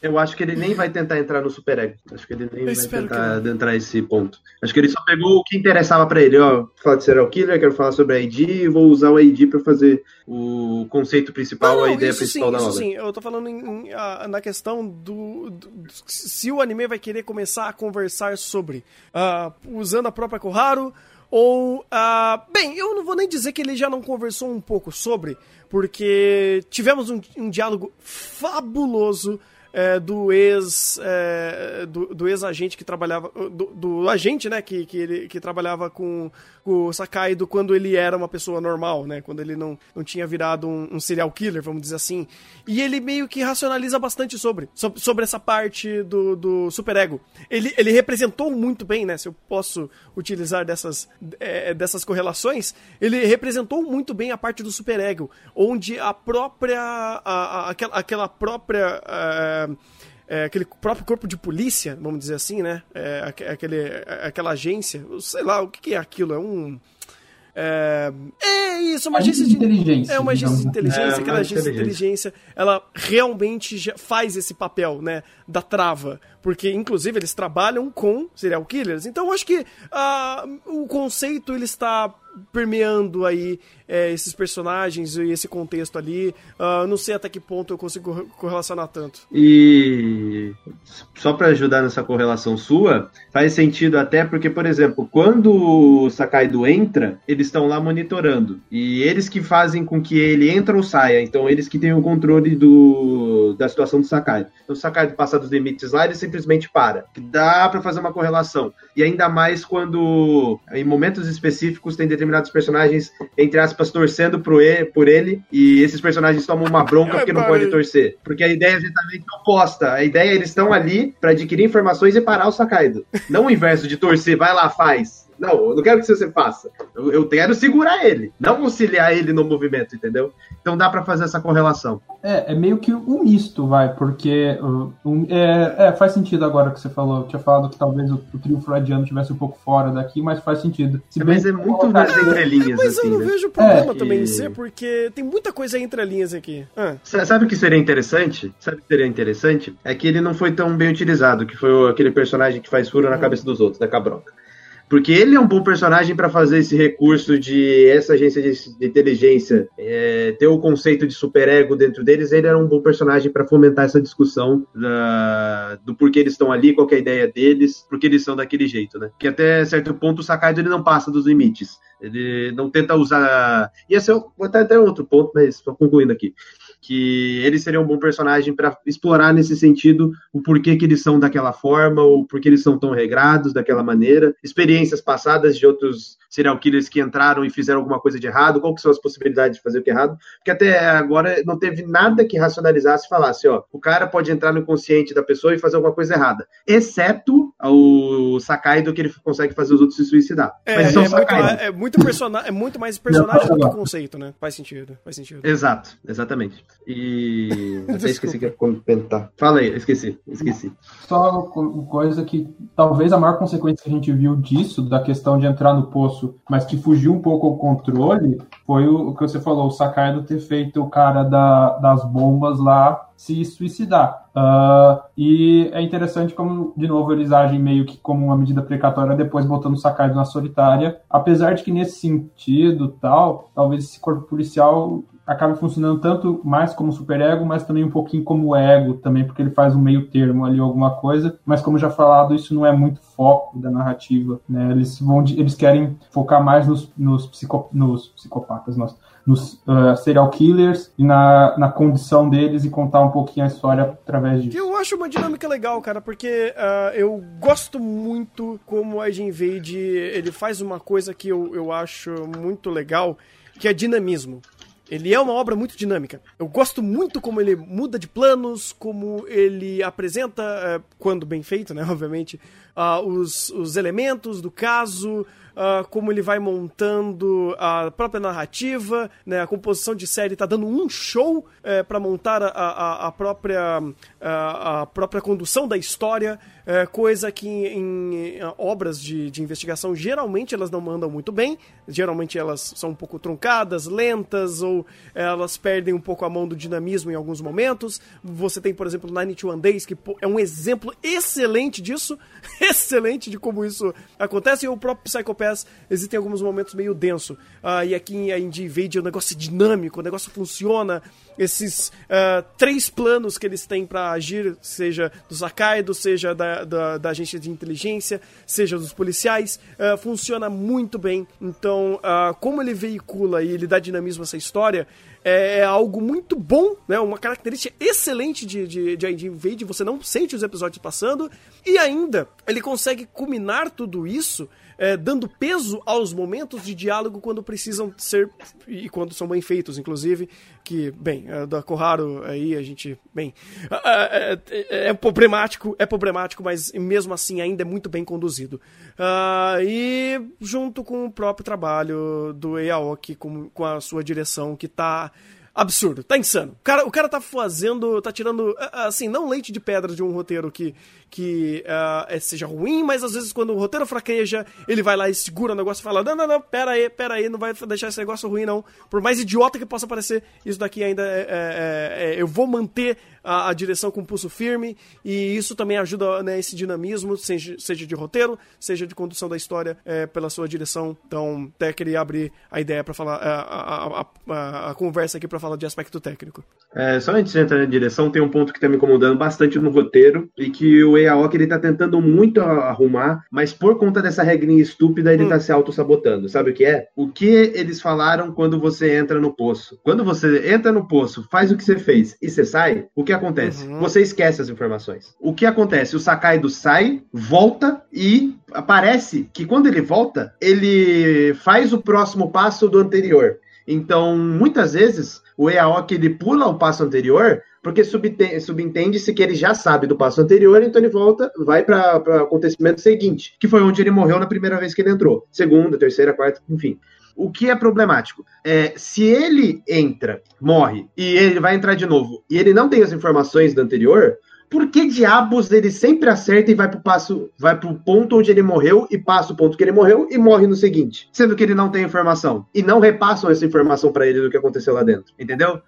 eu acho que ele nem vai tentar entrar no superego. Acho que ele nem eu vai tentar adentrar esse ponto. Acho que ele só pegou o que interessava para ele, ó, falar de serial killer, quero falar sobre a ID, vou usar o ID para fazer o conceito principal, não, não, a ideia principal sim, da obra. Sim, eu tô falando em, em, na questão do, do, se o anime vai querer começar a conversar sobre uh, usando a própria Koharu ou, uh, bem, eu não vou nem dizer que ele já não conversou um pouco sobre, porque tivemos um, um diálogo fabuloso é, do ex é, do, do ex-agente que trabalhava do, do, agente né que, que, ele, que trabalhava com, com o Sakaido quando ele era uma pessoa normal né quando ele não, não tinha virado um, um serial killer vamos dizer assim. E ele meio que racionaliza bastante sobre sobre essa parte do, do superego. Ele, ele representou muito bem né se eu posso utilizar dessas é, dessas correlações ele representou muito bem a parte do superego onde a própria a, a, aquela, aquela própria é, aquele próprio corpo de polícia, vamos dizer assim, né? É, aquele, aquela agência, sei lá, o que é aquilo? É um. É, é isso, uma agência de inteligência. É uma agência de assim. inteligência, é, aquela agência de inteligência, ela realmente faz esse papel, né, da trava, porque inclusive eles trabalham com serial killers. Então eu acho que uh, o conceito ele está permeando aí é, esses personagens e esse contexto ali. Uh, não sei até que ponto eu consigo correlacionar tanto. E só para ajudar nessa correlação sua, faz sentido até porque, por exemplo, quando o Sakaido entra, eles estão lá monitorando. E eles que fazem com que ele entre ou saia. Então, eles que têm o controle do, da situação do Sakaido. Então, o Sakaido passa dos limites lá, ele simplesmente para. Dá para fazer uma correlação. E ainda mais quando, em momentos específicos, tem determinados personagens, entre aspas, torcendo por ele, por ele e esses personagens tomam uma bronca porque não pode torcer. Porque a ideia é exatamente oposta. A ideia é eles estão ali para adquirir informações e parar o Sakaido. Não o inverso de torcer, vai lá, faz. Não, eu não quero que você faça. Eu, eu quero segurar ele, não auxiliar ele no movimento, entendeu? Então dá para fazer essa correlação. É, é meio que um misto, vai, porque um, é, é, faz sentido agora que você falou. Eu tinha falado que talvez o, o trio freudiano tivesse um pouco fora daqui, mas faz sentido. Se mas é muito nas entrelinhas. Mas assim, eu não né? vejo problema é, também em ser, porque tem muita coisa entre linhas aqui. Ah. Sabe o que seria interessante? Sabe o que seria interessante? É que ele não foi tão bem utilizado, que foi aquele personagem que faz furo na hum. cabeça dos outros, da Cabroca. Porque ele é um bom personagem para fazer esse recurso de essa agência de, inteligência é, ter o conceito de superego dentro deles. Ele era um bom personagem para fomentar essa discussão da, do porquê eles estão ali, qual é a ideia deles, porque eles são daquele jeito, né? Que até certo ponto o Sakaido ele não passa dos limites. Ele não tenta usar. E esse é até, até outro ponto, mas estou concluindo aqui que ele seria um bom personagem para explorar nesse sentido o porquê que eles são daquela forma, ou porquê eles são tão regrados daquela maneira, experiências passadas de outros serial killers que entraram e fizeram alguma coisa de errado, qual que são as possibilidades de fazer o que é errado, porque até agora não teve nada que racionalizasse e falasse, ó, o cara pode entrar no consciente da pessoa e fazer alguma coisa errada, exceto o Sakaido que ele consegue fazer os outros se suicidar. É, Mas é, é, muito, é, muito, é muito mais personagem do que conceito, né? Faz sentido, faz sentido. Exato, exatamente. E. Até esqueci que ia comentar. Fala aí, esqueci, esqueci. Só uma coisa que talvez a maior consequência que a gente viu disso, da questão de entrar no poço, mas que fugiu um pouco ao controle, foi o, que você falou, o Sakaido ter feito o cara da, das bombas lá se suicidar. Uh, e é interessante como, de novo, eles agem meio que como uma medida precatória, depois botando o Sakaido na solitária. Apesar de que, nesse sentido, tal, talvez esse corpo policial acaba funcionando tanto mais como superego, mas também um pouquinho como ego também, porque ele faz um meio termo ali, alguma coisa. Mas como já falado, isso não é muito foco da narrativa, né? Eles vão, eles querem focar mais nos, nos, psico, nos psicopatas, nossa, nos uh, serial killers e na, na condição deles e contar um pouquinho a história através disso. Eu acho uma dinâmica legal, cara, porque uh, eu gosto muito como o Agent Vade ele faz uma coisa que eu, eu acho muito legal, que é dinamismo. Ele é uma obra muito dinâmica. Eu gosto muito como ele muda de planos, como ele apresenta, eh, quando bem feito, né, obviamente, uh, os, os elementos do caso, uh, como ele vai montando a própria narrativa, né? A composição de série tá dando um show é, para montar a, a, a própria a, a, própria condução da história, é, coisa que em, em obras de, de investigação geralmente elas não mandam muito bem, geralmente elas são um pouco truncadas, lentas ou elas perdem um pouco a mão do dinamismo em alguns momentos. Você tem, por exemplo, Nine One Days, que é um exemplo excelente disso, excelente de como isso acontece, e o próprio Psycho Pass existem alguns momentos meio denso. Uh, e aqui em Indie Invade o negócio é dinâmico, o negócio funciona. Esses uh, três planos que eles têm para agir, seja do Sakaido, seja da, da, da, agência de inteligência, seja dos policiais, uh, funciona muito bem. Então, como ele veicula e ele dá dinamismo a essa história, é algo muito bom, né? Uma característica excelente de, de, de ID Invade, você não sente os episódios passando, e ainda ele consegue culminar tudo isso é, dando peso aos momentos de diálogo quando precisam ser e quando são bem feitos, inclusive. Que, bem, é, da Corraro aí a gente, bem, é, é, é, problemático, é problemático, mas mesmo assim ainda é muito bem conduzido. Uh, e junto com o próprio trabalho do Eaoki, com, com a sua direção que tá absurdo, tá insano. O cara, o cara tá fazendo, tá tirando, assim, não leite de pedra de um roteiro que que uh, seja ruim, mas às vezes quando o roteiro fraqueja, ele vai lá e segura o negócio e fala: Não, não, não, pera aí, pera aí, não vai deixar esse negócio ruim, não. Por mais idiota que possa parecer, isso daqui ainda é. é, é, é eu vou manter a, a, direção com pulso firme, e isso também ajuda né, esse dinamismo, seja, seja de roteiro, seja de condução da história é, pela sua direção. Então, até queria abrir a ideia para falar, a, a, a, conversa aqui para falar de aspecto técnico. Só antes de entrar na direção, tem um ponto que está me incomodando bastante no roteiro, e que o EAOC ele tá tentando muito arrumar, mas por conta dessa regrinha estúpida, ele hum. tá se auto-sabotando. Sabe o que é? O que eles falaram quando você entra no poço? Quando você entra no poço, faz o que você fez e você sai, o que acontece? Uhum. Você esquece as informações. O que acontece? O Sakaido sai, volta e aparece que quando ele volta, ele faz o próximo passo do anterior. Então, muitas vezes, o EAOC ele pula o passo anterior porque subentende-se que ele já sabe do passo anterior, então ele volta, vai para o acontecimento seguinte, que foi onde ele morreu na primeira vez que ele entrou. Segunda, terceira, quarta, enfim. O que é problemático? É, se ele entra, morre, e ele vai entrar de novo, e ele não tem as informações do anterior, por que diabos ele sempre acerta e vai pro passo, vai pro ponto onde ele morreu e passa o ponto que ele morreu e morre no seguinte, sendo que ele não tem informação e não repassam essa informação para ele do que aconteceu lá dentro, entendeu?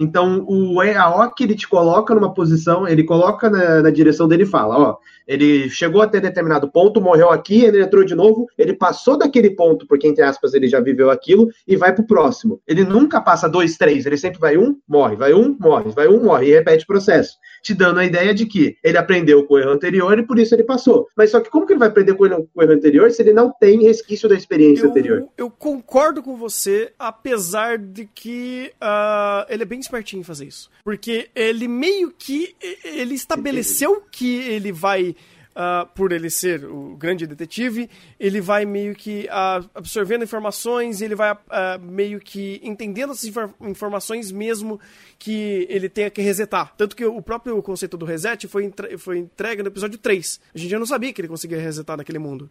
Então, o EAOC, ele te coloca numa posição, ele coloca na, na, direção dele e fala, ó, ele chegou até determinado ponto, morreu aqui, ele entrou de novo, ele passou daquele ponto, porque, entre aspas, ele já viveu aquilo, e vai pro próximo. Ele nunca passa dois, três, ele sempre vai um, morre, vai um, morre, vai um, morre, e repete o processo te dando a ideia de que ele aprendeu com o erro anterior e por isso ele passou. Mas só que como que ele vai aprender com o erro, com o erro anterior se ele não tem resquício da experiência eu, anterior? Eu concordo com você, apesar de que uh, ele é bem espertinho em fazer isso. Porque ele meio que ele estabeleceu que ele vai uh, por ele ser o grande detetive, ele vai meio que uh, absorvendo informações, ele vai uh, meio que entendendo essas infor informações mesmo que ele tenha que resetar. Tanto que o próprio conceito do reset foi, entre foi entregue no episódio 3. A gente já não sabia que ele conseguia resetar naquele mundo.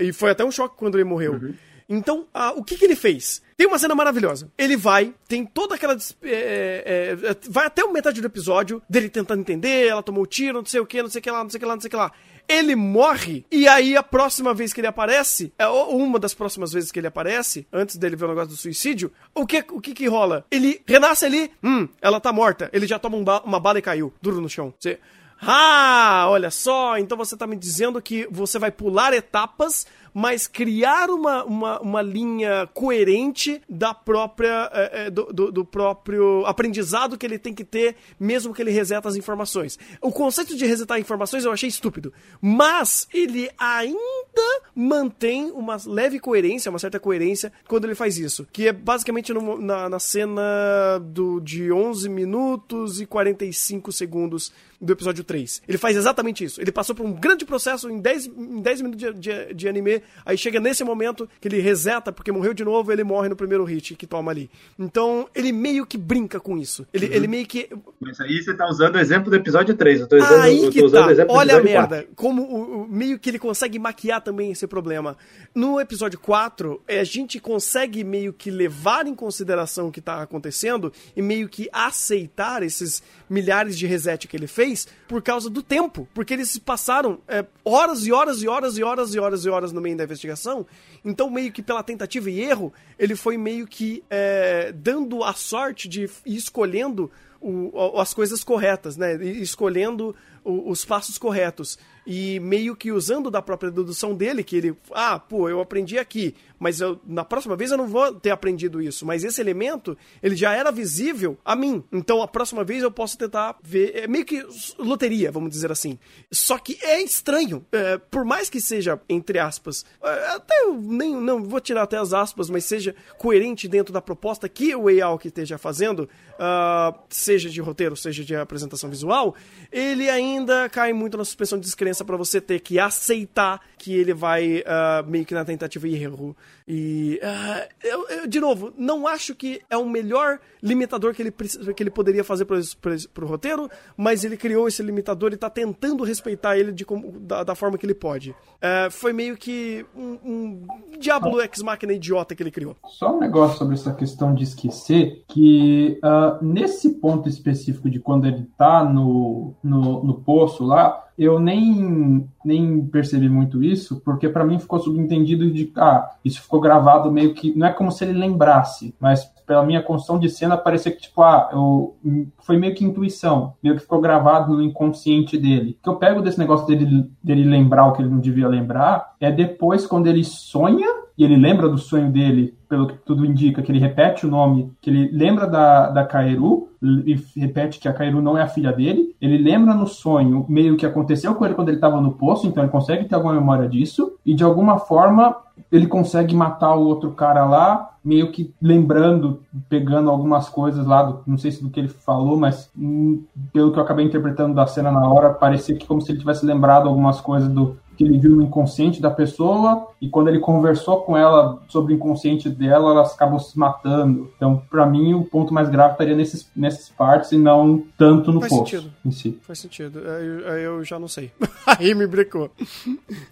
e foi até um choque quando ele morreu. Uhum. Então, o que, que ele fez? Tem uma cena maravilhosa. Ele vai, tem toda aquela. É, é, é, vai até metade do episódio dele tentando entender, ela tomou tiro, não sei o que, não sei o que lá, não sei o que lá, não sei o que lá ele morre, e aí a próxima vez que ele aparece, é uma das próximas vezes que ele aparece, antes dele ver o negócio do suicídio, o que o que, que rola? Ele renasce ali, hum, ela tá morta, ele já toma um ba uma bala e caiu, duro no chão. Você, ah, olha só, então você tá me dizendo que você vai pular etapas mas criar uma, uma, uma linha coerente da própria é, é, do, do, do, próprio aprendizado que ele tem que ter, mesmo que ele reseta as informações. O conceito de resetar informações eu achei estúpido, mas ele ainda mantém uma leve coerência, uma certa coerência quando ele faz isso, que é basicamente no, na, na cena do, de 11 minutos e 45 segundos do episódio 3. Ele faz exatamente isso. Ele passou por um grande processo em 10, em 10 minutos de, de, de, anime, aí chega nesse momento que ele reseta porque morreu de novo ele morre no primeiro hit que toma ali. Então, ele meio que brinca com isso. Ele, uhum. ele meio que. Mas aí você tá usando o exemplo do episódio 3. Eu tô usando, aí eu tô usando tá. o exemplo Olha do episódio a merda. 4. Como o, o, meio que ele consegue maquiar também esse problema. No episódio 4, a gente consegue meio que levar em consideração o que tá acontecendo e meio que aceitar esses milhares de reset que ele fez por causa do tempo. Porque eles passaram é, horas e horas e horas e horas e horas e horas no meio da investigação. Então, meio que pela tentativa e erro, ele foi meio que é, dando a sorte de ir escolhendo o, as coisas corretas, né? escolhendo o, os passos corretos e meio que usando da própria dedução dele, que ele, ah, pô, eu aprendi aqui, mas eu, na próxima vez eu não vou ter aprendido isso, mas esse elemento, ele já era visível a mim, então a próxima vez eu posso tentar ver, é meio que loteria, vamos dizer assim. Só que é estranho, é, por mais que seja, entre aspas, é, até eu nem, não vou tirar até as aspas, mas seja coerente dentro da proposta que o Way esteja fazendo, uh, seja de roteiro, seja de apresentação visual, ele ainda cai muito na suspensão de descrença para você ter que aceitar que ele vai uh, meio que na tentativa e erro. E, uh, eu, eu, de novo, não acho que é o melhor limitador que ele, que ele poderia fazer para o roteiro, mas ele criou esse limitador e está tentando respeitar ele de, da, da, forma que ele pode. Uh, foi meio que um, um Diablo Ex-Máquina idiota que ele criou. Só um negócio sobre essa questão de esquecer, que nesse ponto específico de quando ele está no, no, no poço lá, eu nem, nem percebi muito isso, porque para mim ficou subentendido de, ah, isso ficou gravado meio que, não é como se ele lembrasse, mas pela minha construção de cena parecia que, tipo, ah, eu, foi meio que intuição, meio que ficou gravado no inconsciente dele. O que eu pego desse negócio dele, dele lembrar o que ele não devia lembrar, é depois quando ele sonha, e ele lembra do sonho dele, pelo que tudo indica, que ele repete o nome, que ele lembra da, da Kaeru, e repete que a Kaeru não é a filha dele. Ele lembra no sonho meio que aconteceu com ele quando ele estava no poço, então ele consegue ter alguma memória disso, e de alguma forma ele consegue matar o outro cara lá, meio que lembrando, pegando algumas coisas lá, do, não sei se do que ele falou, mas hum, pelo que eu acabei interpretando da cena na hora, parecia que como se ele tivesse lembrado algumas coisas do, que ele viu no inconsciente da pessoa e quando ele conversou com ela sobre o inconsciente dela, elas acabam se matando. Então, para mim, o ponto mais grave estaria nesses, nessas partes e não tanto no Faz poço sentido. em si. Faz sentido. Aí eu, eu, já não sei. Aí me brecou.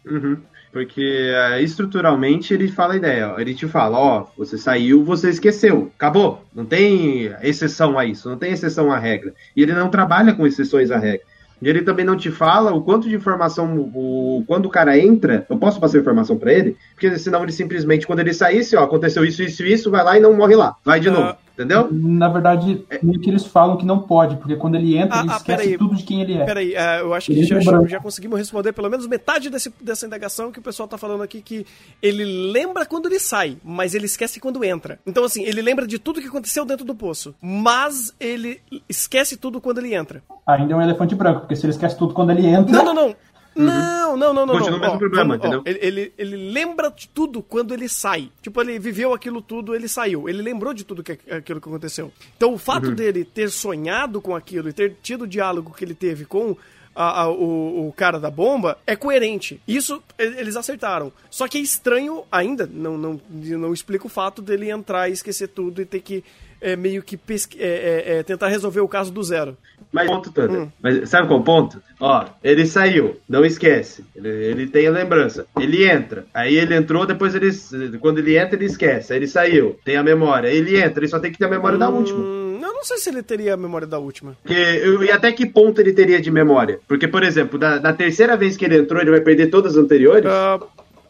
Uhum. Porque uh, estruturalmente ele fala a ideia, ele te fala, ó, você saiu, você esqueceu, acabou. Não tem exceção a isso, não tem exceção à regra. E ele não trabalha com exceções à regra. E ele também não te fala o quanto de informação, o, quando o cara entra, eu posso passar informação para ele? Porque senão ele simplesmente, quando ele saísse, ó, aconteceu isso, isso, isso, vai lá e não morre lá. Vai de uh, novo. Entendeu? Na verdade, é meio que eles falam que não pode, porque quando ele entra, ah, ele ah, esquece tudo de quem ele é. Peraí, uh, eu acho que já, já, já, conseguimos responder pelo menos metade desse, dessa indagação que o pessoal tá falando aqui, que ele lembra quando ele sai, mas ele esquece quando entra. Então, assim, ele lembra de tudo que aconteceu dentro do poço, mas ele esquece tudo quando ele entra. Ainda é um elefante branco, porque se ele esquece tudo quando ele entra... Não, não, não. Uhum. Não, não, não, não. Continua o mesmo problema, ó, entendeu? Ó, ele, ele, ele, lembra de tudo quando ele sai. Tipo, ele viveu aquilo tudo, ele saiu. Ele lembrou de tudo que, aquilo que aconteceu. Então, o fato uhum. dele ter sonhado com aquilo e ter tido o diálogo que ele teve com a, a, o, o, cara da bomba é coerente. Isso eles acertaram. Só que é estranho ainda, não, não, não explica o fato dele entrar e esquecer tudo e ter que é, meio que pesqu... é, é, é tentar resolver o caso do zero. Mas ponto tanto. Hum. Mas sabe qual é ponto? Ó, ele saiu, não esquece. Ele, ele, tem a lembrança. Ele entra. Aí ele entrou, depois ele. Quando ele entra, ele esquece. Aí ele saiu, tem a memória. Ele entra, ele só tem que ter a memória hum, da última. Eu não sei se ele teria a memória da última. Porque, e até que ponto ele teria de memória? Porque, por exemplo, da, da terceira vez que ele entrou, ele vai perder todas as anteriores? Uh,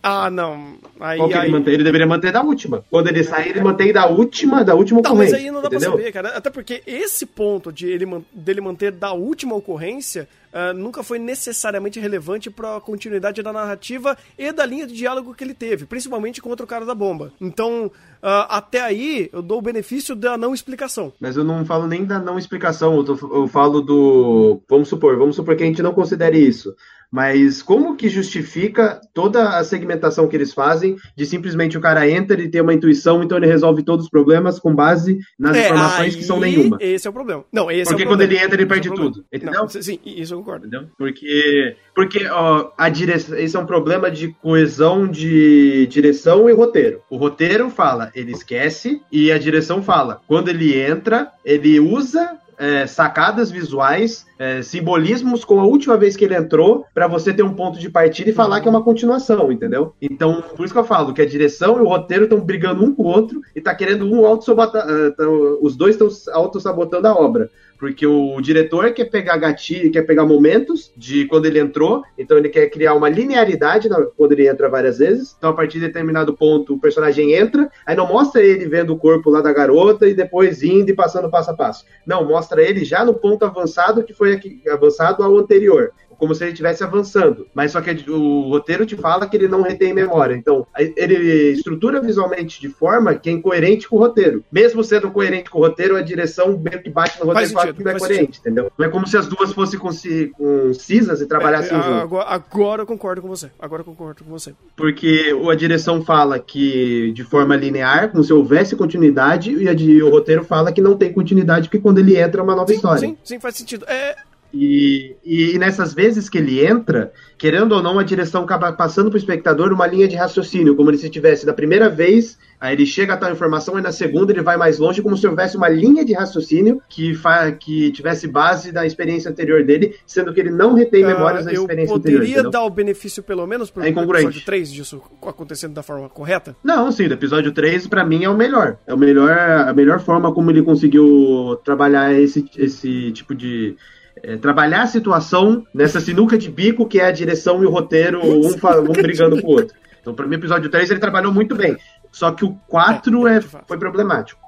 ah, não. Aí, Qual que aí... ele, mantém? ele deveria manter da última. Quando ele sair, ele mantém da última, da última não, ocorrência. Mas aí não dá entendeu? pra saber, cara. Até porque esse ponto de ele, dele manter da última ocorrência uh, nunca foi necessariamente relevante para a continuidade da narrativa e da linha de diálogo que ele teve, principalmente com outro cara da bomba. Então, uh, até aí, eu dou o benefício da não explicação. Mas eu não falo nem da não explicação, eu, tô, eu falo do. Vamos supor, vamos supor que a gente não considere isso. Mas como que justifica toda a segmentação que eles fazem de simplesmente o cara entra e tem uma intuição, então ele resolve todos os problemas com base nas é, informações que são nenhuma? Esse é o problema. Não, esse Porque é quando ele entra, ele perde é tudo. Entendeu? Não, sim, isso eu concordo. Entendeu? Porque, porque ó, a direção. Esse é um problema de coesão de direção e roteiro. O roteiro fala, ele esquece, e a direção fala. Quando ele entra, ele usa é, sacadas visuais, é, simbolismos com a última vez que ele entrou, para você ter um ponto de partida e falar que é uma continuação, entendeu? Então, por isso que eu falo que a direção e o roteiro estão brigando um com o outro e tá querendo um auto-sabotar. Uh, os dois estão auto-sabotando a obra. Porque o diretor quer pegar gatilho, quer pegar momentos de quando ele entrou, então ele quer criar uma linearidade quando ele entra várias vezes. Então, a partir de determinado ponto, o personagem entra, aí não mostra ele vendo o corpo lá da garota e depois indo e passando passo a passo. Não, mostra ele já no ponto avançado que foi foi avançado ao anterior como se ele estivesse avançando. Mas só que o roteiro te fala que ele não retém memória. Então, ele estrutura visualmente de forma que é incoerente com o roteiro. Mesmo sendo coerente com o roteiro, a direção meio que bate no roteiro fala que não é coerente, sentido. entendeu? Não é como se as duas fossem concisas e trabalhassem é, junto. Agora, agora eu concordo com você. Agora eu concordo com você. Porque a direção fala que de forma linear, como se houvesse continuidade, e, a o roteiro fala que não tem continuidade, porque quando ele entra é uma nova sim, história. Sim, sim, faz sentido. É, e, e, nessas vezes que ele entra, querendo ou não, a direção acaba passando para o espectador uma linha de raciocínio, como se tivesse da primeira vez, aí ele chega a tal informação, e na segunda ele vai mais longe, como se houvesse uma linha de raciocínio que, fa que tivesse base da experiência anterior dele, sendo que ele não retém uh, memórias da experiência anterior. Eu poderia dar o benefício, pelo menos, para o é episódio 3 disso acontecendo da forma correta? Não, sim, o episódio 3, para mim, é o melhor. É o melhor, a melhor forma como ele conseguiu trabalhar esse, esse tipo de é, trabalhar a situação nessa sinuca de bico que é a direção e o roteiro, um, um brigando com o outro. Então, para mim, o episódio 3 ele trabalhou muito bem. Só que o 4 é, é, foi problemático.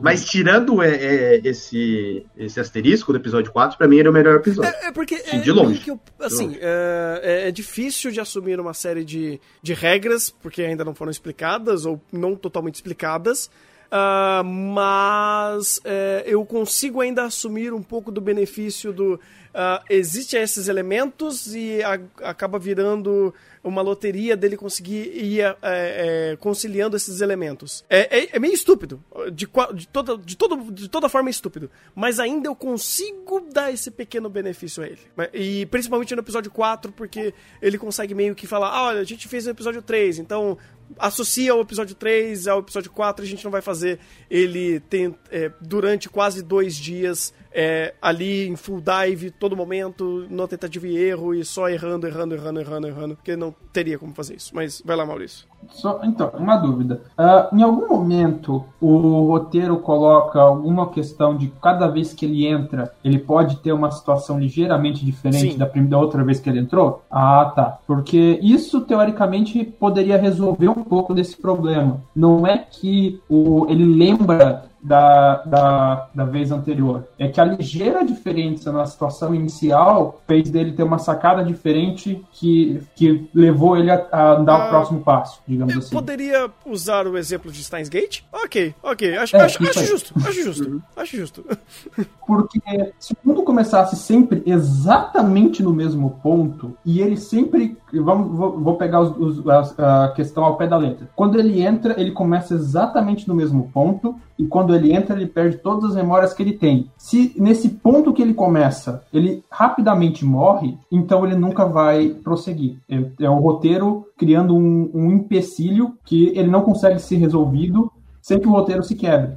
Mas tirando é, é, esse, esse asterisco do episódio 4, pra mim era o melhor episódio. É, é porque Sim, é de longe. Eu, assim, é, é, difícil de assumir uma série de, de regras, porque ainda não foram explicadas, ou não totalmente explicadas. Uh, mas uh, eu consigo ainda assumir um pouco do benefício do. Uh, existem esses elementos e a, acaba virando uma loteria dele conseguir ir é, é, conciliando esses elementos. É, é, é, meio estúpido, de, de, toda, de, todo, de toda forma é estúpido, mas ainda eu consigo dar esse pequeno benefício a ele. E principalmente no episódio 4, porque ele consegue meio que falar: ah, olha, a gente fez no episódio 3, então associa o episódio 3 ao episódio 4, a gente não vai fazer ele tem, é, durante quase dois dias é, ali em full dive, todo momento, no tentativa e erro, e só errando, errando, errando, errando, errando, porque não teria como fazer isso. Mas vai lá, Maurício. Só, então, uma dúvida. Uh, em algum momento o roteiro coloca alguma questão de cada vez que ele entra, ele pode ter uma situação ligeiramente diferente da, da outra vez que ele entrou? Ah, tá. Porque isso, teoricamente, poderia resolver um pouco desse problema. Não é que o, ele lembra da, da, da vez anterior. É que a ligeira diferença na situação inicial fez dele ter uma sacada diferente que, que levou ele a, a dar ah, o próximo passo, digamos assim. poderia usar o exemplo de Steins Gate? Ok, ok. Acho, é, acho, acho justo, acho justo, uhum. acho justo. Porque se o mundo começasse sempre exatamente no mesmo ponto, e ele sempre. Vamos, vou, vou pegar os, os, a, a questão ao pé da letra. Quando ele entra, ele começa exatamente no mesmo ponto, e quando ele entra, ele perde todas as memórias que ele tem. Se nesse ponto que ele começa, ele rapidamente morre, então ele nunca vai prosseguir. É, é o roteiro criando um, um empecilho que ele não consegue ser resolvido sem que o roteiro se quebre.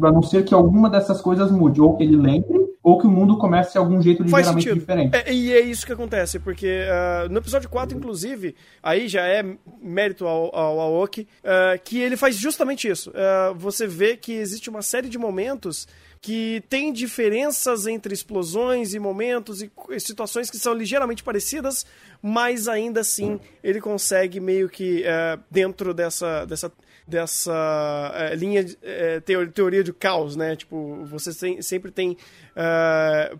A não ser que alguma dessas coisas mude, ou que ele lembre, ou que o mundo comece de algum jeito ligeiramente diferente. É, e é isso que acontece, porque uh, no episódio 4, inclusive, aí já é mérito ao, ao Aoki, uh, que ele faz justamente isso. Uh, você vê que existe uma série de momentos que tem diferenças entre explosões e momentos e situações que são ligeiramente parecidas, mas ainda assim ele consegue meio que dentro dessa, dessa dessa é, linha é, teoria de caos, né? Tipo, você tem, sempre tem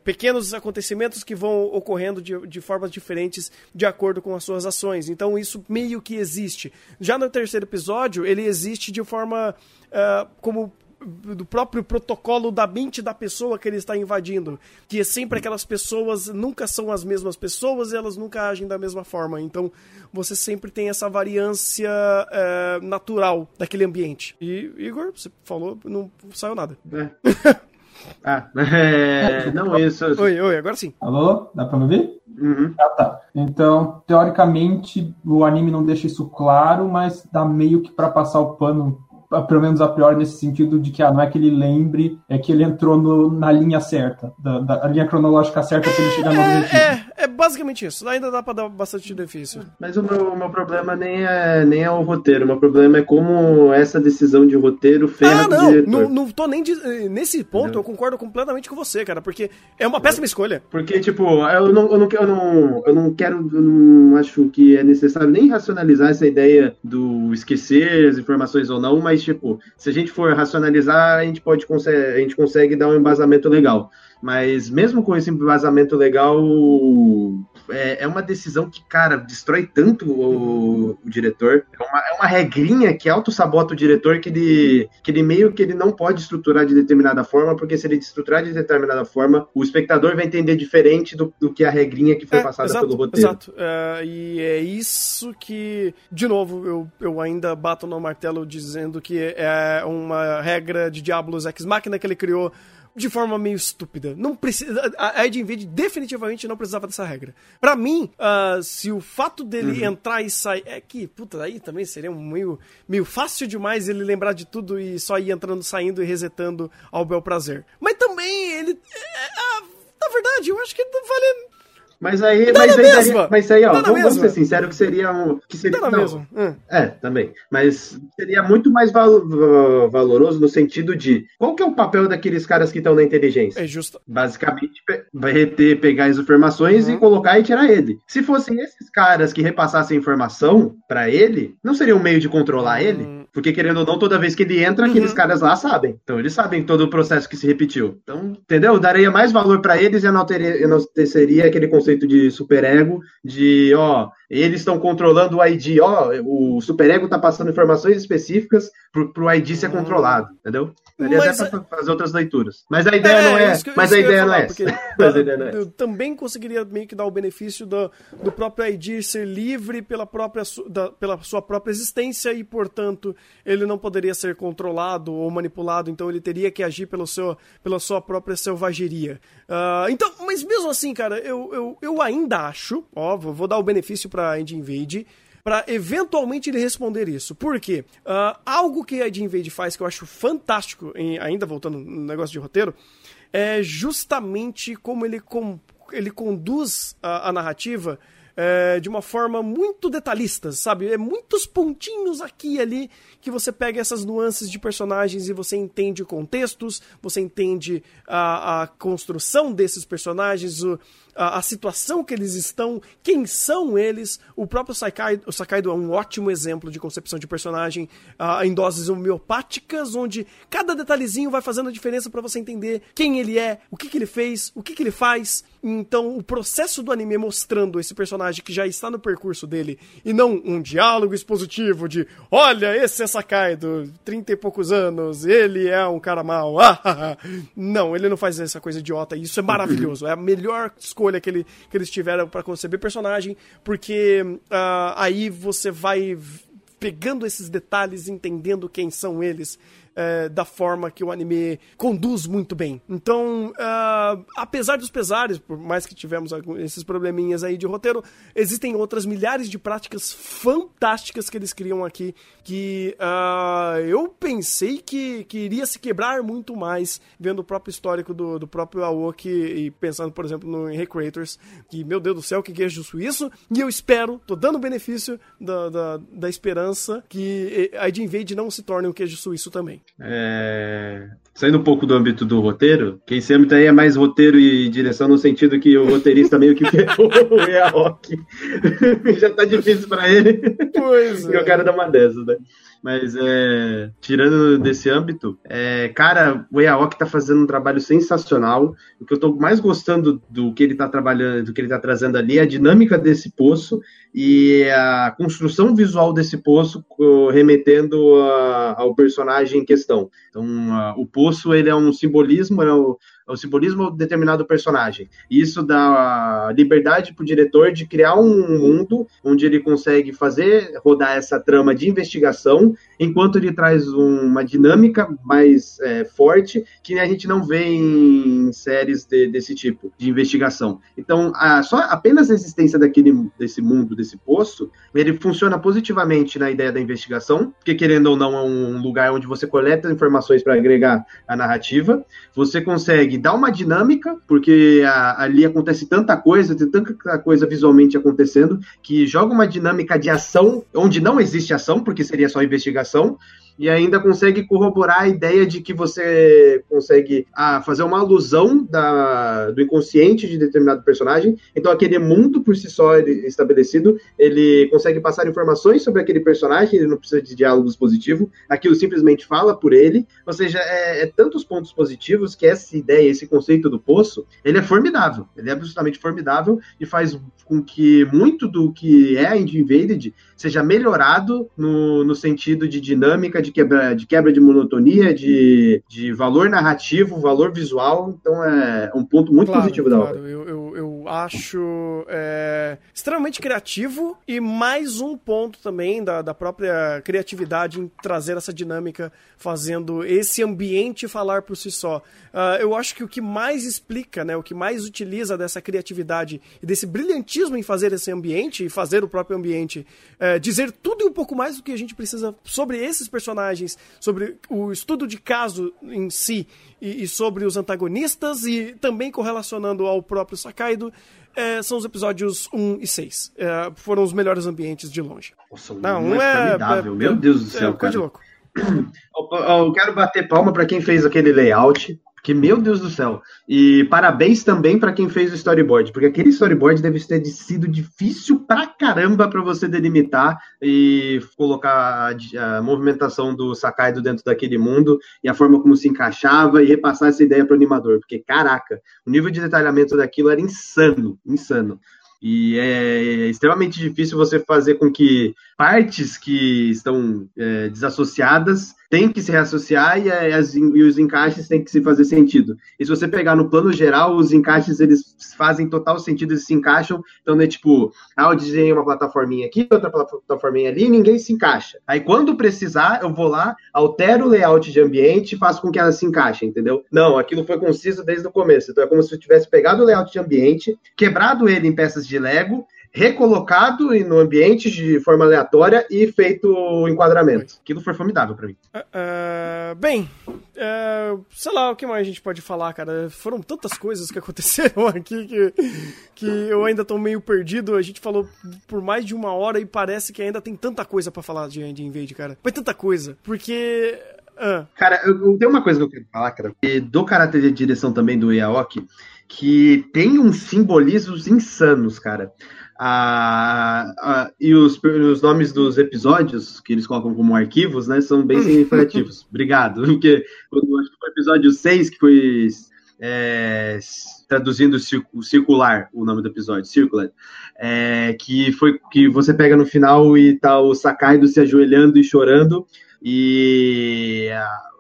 pequenos acontecimentos que vão ocorrendo de, de formas diferentes de acordo com as suas ações. Então isso meio que existe. Já no terceiro episódio, ele existe de forma como do próprio protocolo da mente da pessoa que ele está invadindo. Que é sempre aquelas pessoas nunca são as mesmas pessoas e elas nunca agem da mesma forma. Então você sempre tem essa variância é, natural daquele ambiente. E, Igor, você falou, não saiu nada. É. ah, é, não isso. Oi, oi, agora sim. Alô? Dá pra me ouvir? Uhum. Ah, tá. Então, teoricamente, o anime não deixa isso claro, mas dá meio que para passar o pano pelo menos a priori, nesse sentido de que ah, não é que ele lembre, é que ele entrou no, na linha certa, da, da linha cronológica certa para ele chegar no objetivo. É, é, basicamente isso. Ainda dá pra dar bastante difícil. Mas o meu, o meu problema nem é, nem é o roteiro. O meu problema é como essa decisão de roteiro ferra Ah, não, diretor. não, não tô nem. diz- eh, Nesse ponto, eu concordo completamente com você, cara, porque é uma péssima escolha. Porque, tipo, eu não, eu, não, eu, não, eu não quero, eu não acho que é necessário nem racionalizar essa ideia do esquecer as informações ou não, mas, tipo, se a gente for racionalizar, a gente pode a gente consegue dar um embasamento legal. Mas mesmo com esse embasamento legal, é, é uma decisão que, cara, destrói tanto o, o diretor. É uma, é uma regrinha que auto-sabota o diretor que ele, que ele meio que ele não pode estruturar de determinada forma, porque se ele estruturar de determinada forma, o espectador vai entender diferente do, do que a regrinha que foi É, passada exato, pelo roteiro. Exato. É, e é isso que, de novo, eu, eu ainda bato no martelo dizendo que é uma regra de Diablos Ex Machina que ele criou de forma meio estúpida. Não precisa. A Ed Invade definitivamente não precisava dessa regra. Pra mim, ah, se o fato dele Uhum. entrar e sair. É que, puta, aí também seria um meio, meio fácil demais ele lembrar de tudo e só ir entrando, saindo e resetando ao bel prazer. Mas também ele. é, ah, na verdade, eu acho que não vale. Mas aí, mas aí, daria- mas aí, ó, vamos, mesma. ser sinceros que seria um. Que seria, não, mesma. Hum. É, também. Mas seria muito mais val- va- valoroso no sentido de qual que é o papel daqueles caras que estão na inteligência? É justo. Basicamente, pe- vai reter, pegar as informações Uhum. e colocar e tirar ele. Se fossem esses caras que repassassem informação pra ele, não seria um meio de controlar ele? Hum. Porque, querendo ou não, toda vez que ele entra, Uhum. aqueles caras lá sabem. Então, eles sabem todo o processo que se repetiu. Então, entendeu? Daria mais valor pra eles e enalteceria aquele conceito de superego, de, ó, eles estão controlando o ID, ó, o superego tá passando informações específicas pro, pro ID ser Hum. controlado, entendeu? Daria Mas- até pra fazer outras leituras. Mas a ideia não é, que- mas a ideia não é falar, essa. porque Mas a ideia não é eu também conseguiria meio que dar o benefício do, do próprio ID ser livre pela, própria, da- pela sua própria existência e, portanto, ele não poderia ser controlado ou manipulado, então ele teria que agir pelo seu, pela sua própria selvageria. Ah, então, mas mesmo assim, cara, eu, eu, eu ainda acho, ó, vou, dar o benefício pra Ed Invade, para eventualmente ele responder isso. Por quê? Ah, algo que a Ed Invade faz que eu acho fantástico, em- ainda voltando no negócio de roteiro, é justamente como ele, com, ele conduz a, a narrativa é, de uma forma muito detalhista, sabe? É muitos pontinhos aqui e ali que você pega essas nuances de personagens e você entende contextos, você entende a, a construção desses personagens, o- a, a situação que eles estão, quem são eles. O próprio Sakai, o Sakaido é um ótimo exemplo de concepção de personagem ah, em doses homeopáticas, onde cada detalhezinho vai fazendo a diferença para você entender quem ele é, o que, que ele fez, o que, que ele faz. Então, o processo do anime mostrando esse personagem que já está no percurso dele e não um diálogo expositivo de olha, esse é Sakaido, 30 e poucos anos, ele é um cara mau. ah, ah, ah." não, ele não faz essa coisa idiota isso é maravilhoso. É a melhor escolha que, ele, que eles tiveram para conceber personagem, porque ah, aí você vai pegando esses detalhes, entendendo quem são eles. Eh, da forma que o anime conduz muito bem. Então, ah, apesar dos pesares, por mais que tivemos algum- esses probleminhas aí de roteiro, existem outras milhares de práticas fantásticas que eles criam aqui que ah, eu pensei que, que iria se quebrar muito mais vendo o próprio histórico do, do próprio Aoki e pensando, por exemplo, no Recreators, que, meu Deus do céu, que queijo suíço, e eu espero, tô dando benefício da, da, da esperança que a Invade não se torne um queijo suíço também. É, Saindo um pouco do âmbito do roteiro, quem se âmbito aí é mais roteiro e direção no sentido que o roteirista meio que ferrou o Yaoki. Já tá difícil pra ele. Pois E o cara dá uma dessas, né? Mas é, tirando desse âmbito, é, cara, o Yaoki tá fazendo um trabalho sensacional. O que eu tô mais gostando do que ele tá trabalhando, do que ele tá trazendo ali é a dinâmica desse poço e a construção visual desse poço remetendo a- ao personagem em questão. Então, a- o poço ele é um simbolismo, é o, é o simbolismo de determinado personagem. E isso dá liberdade para o diretor de criar um mundo onde ele consegue fazer rodar essa trama de investigação, enquanto ele traz um- uma dinâmica mais é, forte que a gente não vê em séries de- desse tipo de investigação. Então, a- só apenas a existência daquele desse mundo, desse poço, ele funciona positivamente na ideia da investigação, porque querendo ou não é um lugar onde você coleta coleta informações para agregar a narrativa. Você consegue dar uma dinâmica, porque a, ali acontece tanta coisa, tem tanta coisa visualmente acontecendo, que joga uma dinâmica de ação onde não existe ação, porque seria só investigação e ainda consegue corroborar a ideia de que você consegue ah, fazer uma alusão da, do inconsciente de determinado personagem. Então, aquele mundo por si só estabelecido, ele consegue passar informações sobre aquele personagem, ele não precisa de diálogos positivos, aquilo simplesmente fala por ele. Ou seja, é, é tantos pontos positivos que essa ideia, esse conceito do poço, ele é formidável. Ele é absolutamente formidável e faz com que muito do que é a Invaded seja melhorado no, no sentido de dinâmica, de quebra de, quebra de monotonia, de, de valor narrativo, valor visual. Então é um ponto muito claro, positivo claro. da obra. Eu, eu, eu acho é, extremamente criativo e mais um ponto também da, da própria criatividade em trazer essa dinâmica, fazendo esse ambiente falar por si só. Uh, eu acho que o que mais explica, né, o que mais utiliza dessa criatividade e desse brilhantismo em fazer esse ambiente e fazer o próprio ambiente é, dizer tudo e um pouco mais do que a gente precisa sobre esses personagens, sobre o estudo de caso em si e, e sobre os antagonistas e também correlacionando ao próprio Sakaido. É, são os episódios 1 e 6. É, foram os melhores ambientes de longe. Nossa, Não, um é, é, Meu Deus do céu, é, cara. De louco. Eu quero bater palma para quem fez aquele layout. Que meu Deus do céu. E parabéns também para quem fez o storyboard, porque aquele storyboard deve ter sido difícil pra caramba para você delimitar e colocar a, movimentação do Sakaido dentro daquele mundo e a forma como se encaixava e repassar essa ideia para o animador, porque caraca, o nível de detalhamento daquilo era insano, insano. E é extremamente difícil você fazer com que partes que estão é, desassociadas tem que se reassociar e, as, e, os encaixes têm que se fazer sentido. E se você pegar no plano geral, os encaixes eles fazem total sentido, eles se encaixam. Então, é tipo, ah, eu desenhei uma plataforminha aqui, outra plataforminha ali, ninguém se encaixa. Aí, quando precisar, eu vou lá, altero o layout de ambiente e faço com que ela se encaixe, entendeu? Não, aquilo foi conciso desde o começo. Então, é como se eu tivesse pegado o layout de ambiente, quebrado ele em peças de Lego recolocado no ambiente de forma aleatória e feito o enquadramento. Aquilo foi formidável para mim. Uh, uh, bem, uh, sei lá o que mais a gente pode falar, cara. Foram tantas coisas que aconteceram aqui que, que eu ainda tô meio perdido. A gente falou por mais de uma hora e parece que ainda tem tanta coisa para falar de, de Invade, cara. Foi tanta coisa. Porque. Cara, eu, eu tenho uma coisa que eu quero falar, cara. Do caráter de direção também do Yaoki, que tem uns simbolismos insanos, cara. E os, os, nomes dos episódios que eles colocam como arquivos, né, são bem significativos. Obrigado, porque eu acho que foi o episódio 6 que foi é, traduzindo circular o nome do episódio, circular, é, que foi que você pega no final e tá o Sakaido se ajoelhando e chorando e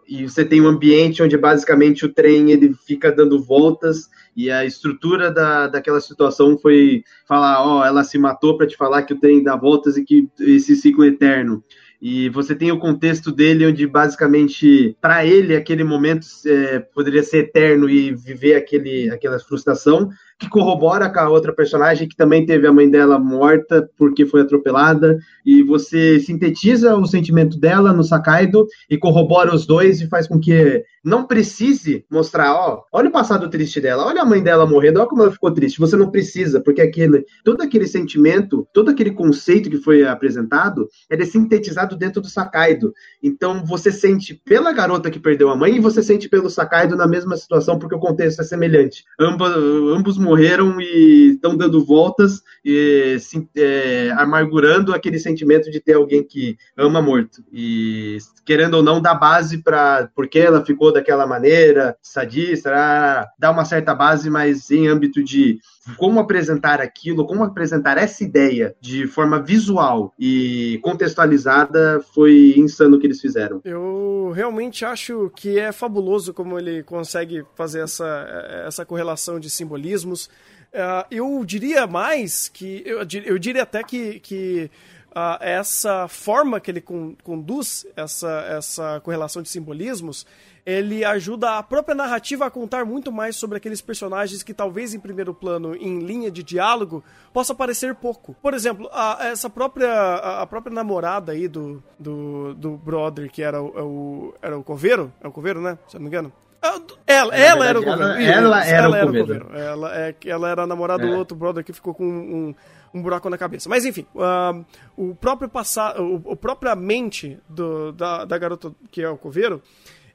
e você tem um ambiente onde basicamente o trem ele fica dando voltas e a estrutura da, daquela situação foi falar, ó, oh, ela se matou para te falar que o trem dá voltas e que esse ciclo é eterno. E você tem o contexto dele, onde basicamente, para ele, aquele momento é, poderia ser eterno e viver aquele, aquela frustração, que corrobora com a outra personagem que também teve a mãe dela morta porque foi atropelada, e você sintetiza o sentimento dela no Sakaido e corrobora os dois e faz com que não precise mostrar, ó, olha o passado triste dela, olha a mãe dela morrendo, olha como ela ficou triste. Você não precisa, porque aquele, todo aquele sentimento, todo aquele conceito que foi apresentado, ele é sintetizado dentro do Sakaido. Então você sente pela garota que perdeu a mãe e você sente pelo Sakaido na mesma situação, porque o contexto é semelhante. Ambos, ambos morreram e estão dando voltas e se, é, amargurando aquele sentimento de ter alguém que ama morto. E querendo ou não, dá base para porque ela ficou daquela maneira, sadista, dá uma certa base, mas em âmbito de como apresentar aquilo, como apresentar essa ideia de forma visual e contextualizada, foi insano o que eles fizeram. Eu realmente acho que é fabuloso como ele consegue fazer essa, essa correlação de simbolismos. Uh, eu diria mais que. Eu, eu diria até que. que uh, essa forma que ele con conduz, essa, essa correlação de simbolismos, ele ajuda a própria narrativa a contar muito mais sobre aqueles personagens que talvez em primeiro plano, em linha de diálogo, possa parecer pouco. Por exemplo, a, essa própria a, a, própria namorada aí do, do, do brother que era o, é o, era o coveiro, é o coveiro, né? Se eu não me engano. Ah, ela, ela era o coveiro. Ela, ela, era, ela o era o coveiro. Ela, é, ela era a namorada é. do outro brother que ficou com um, um buraco na cabeça. Mas enfim, uh, o próprio passar, o, o própria mente do, da, da garota que é o coveiro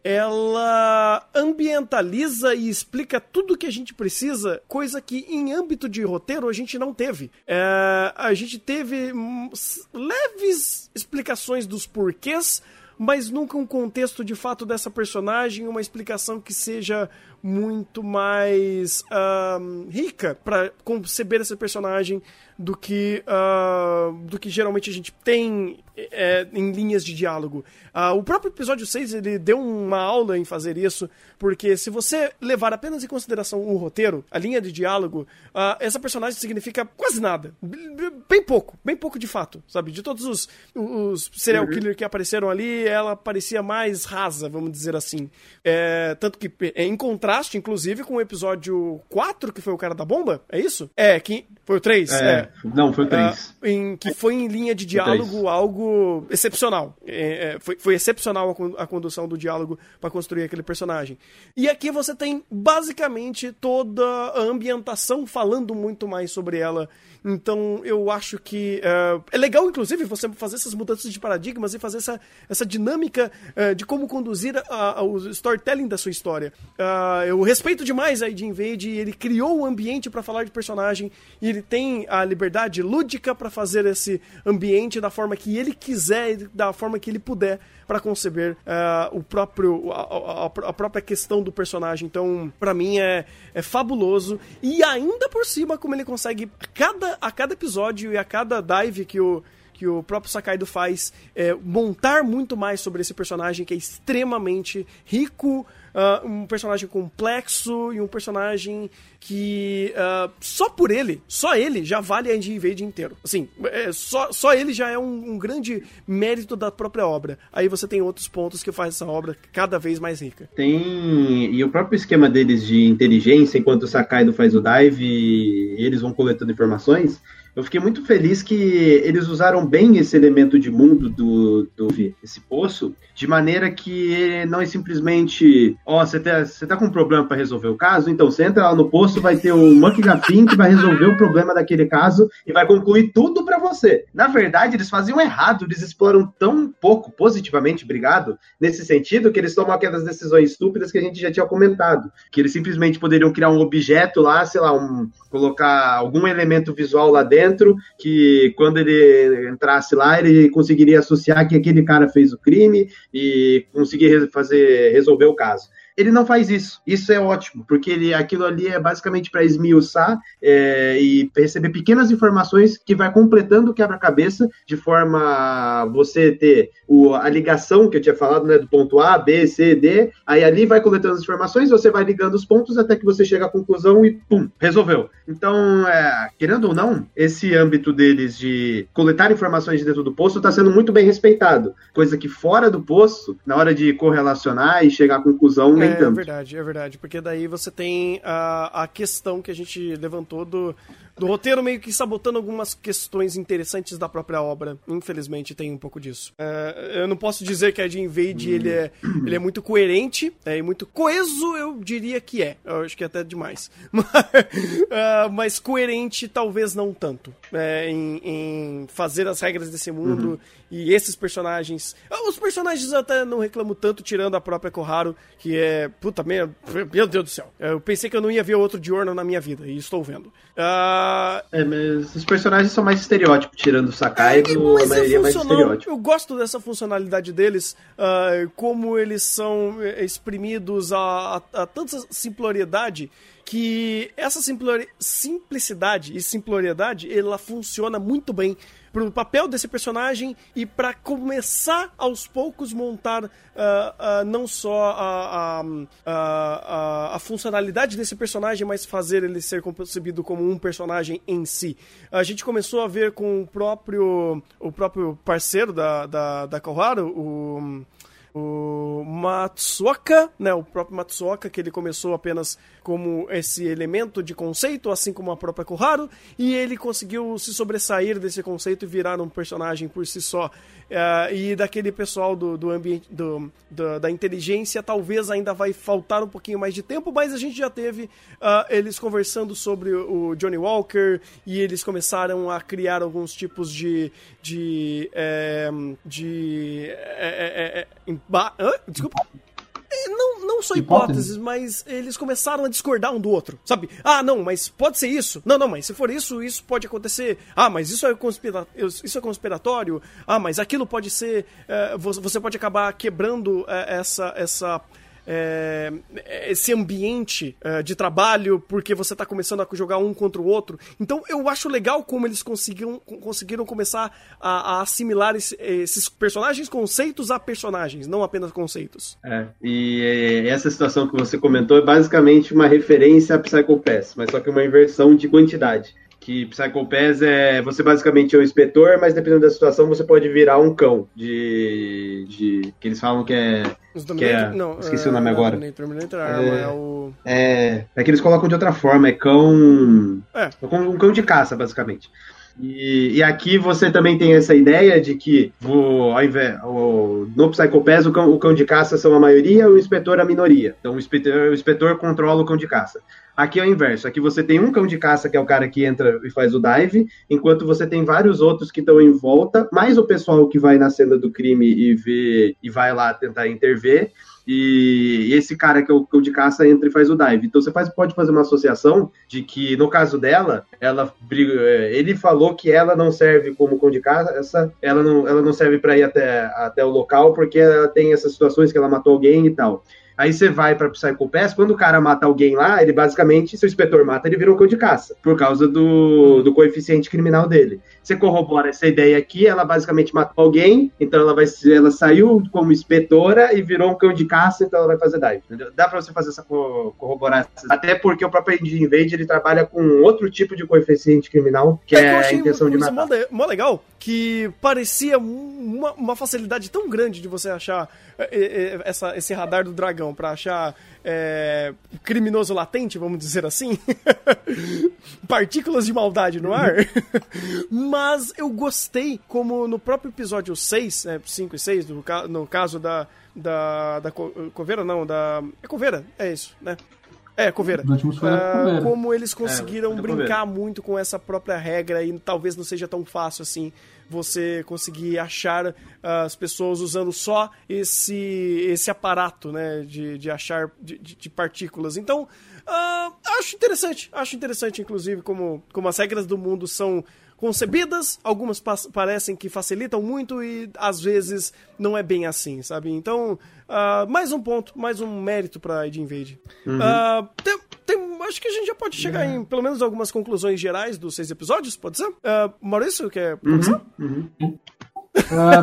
ela ambientaliza e explica tudo que a gente precisa, coisa que em âmbito de roteiro a gente não teve. É, a gente teve leves explicações dos porquês, mas nunca um contexto de fato dessa personagem, uma explicação que seja muito mais uh, rica para conceber esse personagem do que, uh, do que geralmente a gente tem é, em linhas de diálogo. Uh, o próprio episódio 6 ele deu uma aula em fazer isso, porque se você levar apenas em consideração o roteiro, a linha de diálogo, uh, essa personagem significa quase nada. Bem pouco, bem pouco de fato, sabe? De todos os, os serial uhum. killer que apareceram ali, ela parecia mais rasa, vamos dizer assim. É, tanto que, é, em contraste, inclusive, com o episódio 4, que foi o cara da bomba, é isso? É, que foi o 3, é. é. Não, foi o 3. Uh, em, que foi em linha de diálogo algo excepcional. É, é, foi, foi excepcional a, a condução do diálogo para construir aquele personagem. E aqui você tem basicamente toda a ambientação falando muito mais sobre ela. Então eu acho que uh, é legal, inclusive, você fazer essas mudanças de paradigmas e fazer essa, essa dinâmica uh, de como conduzir a, a, o storytelling da sua história. Uh, eu respeito demais a Ed Invade, ele criou o ambiente para falar de personagem e ele tem a liberdade lúdica para fazer esse ambiente da forma que ele quiser, da forma que ele puder para conceber uh, o próprio a, a, a, própria questão do personagem. Então, para mim é, é fabuloso e ainda por cima como ele consegue a cada, a cada episódio e a cada dive que o que o próprio Sakaido faz é, montar muito mais sobre esse personagem que é extremamente rico, uh, um personagem complexo e um personagem que uh, só por ele, só ele já vale a Indie Invade inteiro. Assim, é, só, só ele já é um, um, grande mérito da própria obra. Aí você tem outros pontos que faz essa obra cada vez mais rica. Tem. E o próprio esquema deles de inteligência, enquanto o Sakaido faz o dive, eles vão coletando informações eu fiquei muito feliz que eles usaram bem esse elemento de mundo do, do esse poço, de maneira que não é simplesmente, ó, oh, você tá, tá com um problema para resolver o caso, então você entra lá no poço, vai ter o Monkey Gaffin que vai resolver o problema daquele caso e vai concluir tudo para você. Na verdade, eles faziam errado, eles exploram tão pouco positivamente, obrigado, nesse sentido, que eles tomam aquelas decisões estúpidas que a gente já tinha comentado, que eles simplesmente poderiam criar um objeto lá, sei lá, um, colocar algum elemento visual lá dentro dentro, que quando ele entrasse lá, ele conseguiria associar que aquele cara fez o crime e conseguir fazer resolver o caso. Ele não faz isso. Isso é ótimo, porque ele, aquilo ali é basicamente para esmiuçar é, e receber pequenas informações que vai completando o quebra-cabeça, de forma você ter o, a ligação que eu tinha falado, né, do ponto A, B, C, D. Aí ali vai coletando as informações, você vai ligando os pontos até que você chega à conclusão e pum, resolveu. Então, é, querendo ou não, esse âmbito deles de coletar informações de dentro do poço está sendo muito bem respeitado. Coisa que fora do poço, na hora de correlacionar e chegar à conclusão, nem é, tanto. É verdade, é verdade. Porque daí você tem a, a questão que a gente levantou do, do roteiro meio que sabotando algumas questões interessantes da própria obra. Infelizmente tem um pouco disso. É, eu não posso dizer que a de Invade ele é, ele é muito coerente é, e muito coeso, eu diria que é. Eu acho que é até demais. Mas, uh, mas coerente talvez não tanto. É, em, em, fazer as regras desse mundo uhum. e esses personagens. Os personagens eu até não reclamo tanto, tirando a própria Koharu, que é. Puta, meu, meu Deus do céu. Eu pensei que eu não ia ver outro Diorno na minha vida, e estou vendo. Uh... É, mas os personagens são mais estereótipos, tirando o Sakai, é, a maioria é mais estereótipo. Eu gosto dessa funcionalidade deles, uh, como eles são eh, exprimidos a, a, a tanta simploriedade que essa simplicidade e simploriedade ela funciona muito bem pro papel desse personagem e para começar aos poucos montar uh, uh, não só a, a, a, a, funcionalidade desse personagem, mas fazer ele ser concebido como um personagem em si. A gente começou a ver com o próprio, o próprio parceiro da, da, da Koharu, o o Matsuoka, né, o próprio Matsuoka, que ele começou apenas como esse elemento de conceito, assim como a própria Koharu, e ele conseguiu se sobressair desse conceito e virar um personagem por si só. Uh, e daquele pessoal do, do ambiente do, do, da inteligência, talvez ainda vai faltar um pouquinho mais de tempo, mas a gente já teve uh, eles conversando sobre o Johnny Walker e eles começaram a criar alguns tipos de. de. É, de. É, é, desculpa. Não, não só hipóteses, hipóteses, mas eles começaram a discordar um do outro, sabe? Ah, não, mas pode ser isso. Não, não, mas se for isso, isso pode acontecer. Ah, mas isso é, conspira... isso é conspiratório. Ah, mas aquilo pode ser. Uh, você pode acabar quebrando uh, essa, essa é, esse ambiente é, de trabalho porque você está começando a jogar um contra o outro. Então eu acho legal como eles conseguiram, conseguiram começar a, a assimilar esse, esses personagens, conceitos a personagens, não apenas conceitos. É, e essa situação que você comentou é basicamente uma referência a Psycho Pass, mas só que uma inversão de quantidade que Psycho Pass é você basicamente é o inspetor, mas dependendo da situação você pode virar um cão de, de que eles falam que é os que é, não, esqueci é, o nome agora. Terminator, é, é, o... é, é que eles colocam de outra forma, é cão. É. é um cão de caça, basicamente. E, e, aqui você também tem essa ideia de que o, ao invés, o, no Psychopass o cão, o cão de caça são a maioria e o inspetor a minoria. Então o inspetor, o inspetor controla o cão de caça. Aqui é o inverso. Aqui você tem um cão de caça, que é o cara que entra e faz o dive, enquanto você tem vários outros que estão em volta, mais o pessoal que vai na cena do crime e vê e vai lá tentar intervir. E esse cara que é o cão de caça entra e faz o dive. Então você faz, pode fazer uma associação de que, no caso dela, ela é, ele falou que ela não serve como cão de caça, ela não, ela não serve para ir até, até o local porque ela tem essas situações que ela matou alguém e tal. Aí você vai pra Psycho Pass, quando o cara mata alguém lá, ele basicamente, se o inspetor mata, ele vira um cão de caça, por causa do, do coeficiente criminal dele. Você corrobora essa ideia aqui, ela basicamente matou alguém, então ela vai ela saiu como inspetora e virou um cão de caça, então ela vai fazer dive. Entendeu? Dá pra você fazer essa corroboração. Até porque o próprio Indie Invade ele trabalha com outro tipo de coeficiente criminal, que é, é a intenção de matar. Mó, mó legal, que parecia uma, uma facilidade tão grande de você achar é, é, essa, esse radar do dragão para achar é, criminoso latente, vamos dizer assim. Partículas de maldade no ar. Mas eu gostei, como no próprio episódio 6, é, 5 e 6, no, no caso da, da, da Coveira, não, da. É Coveira, é isso, né? É, Coveira. Uh, como eles conseguiram é, brincar muito com essa própria regra e talvez não seja tão fácil assim você conseguir achar uh, as pessoas usando só esse, esse aparato né, de, de achar de, de partículas. Então, uh, acho interessante. Acho interessante, inclusive, como, como as regras do mundo são concebidas, algumas parecem que facilitam muito e às vezes não é bem assim, sabe? Então, uh, mais um ponto, mais um mérito para Id Invade. Uhum. Uh, tem, tem, acho que a gente já pode chegar em pelo menos algumas conclusões gerais dos seis episódios, pode ser? Uh, Maurício, quer começar? Uhum. Uhum.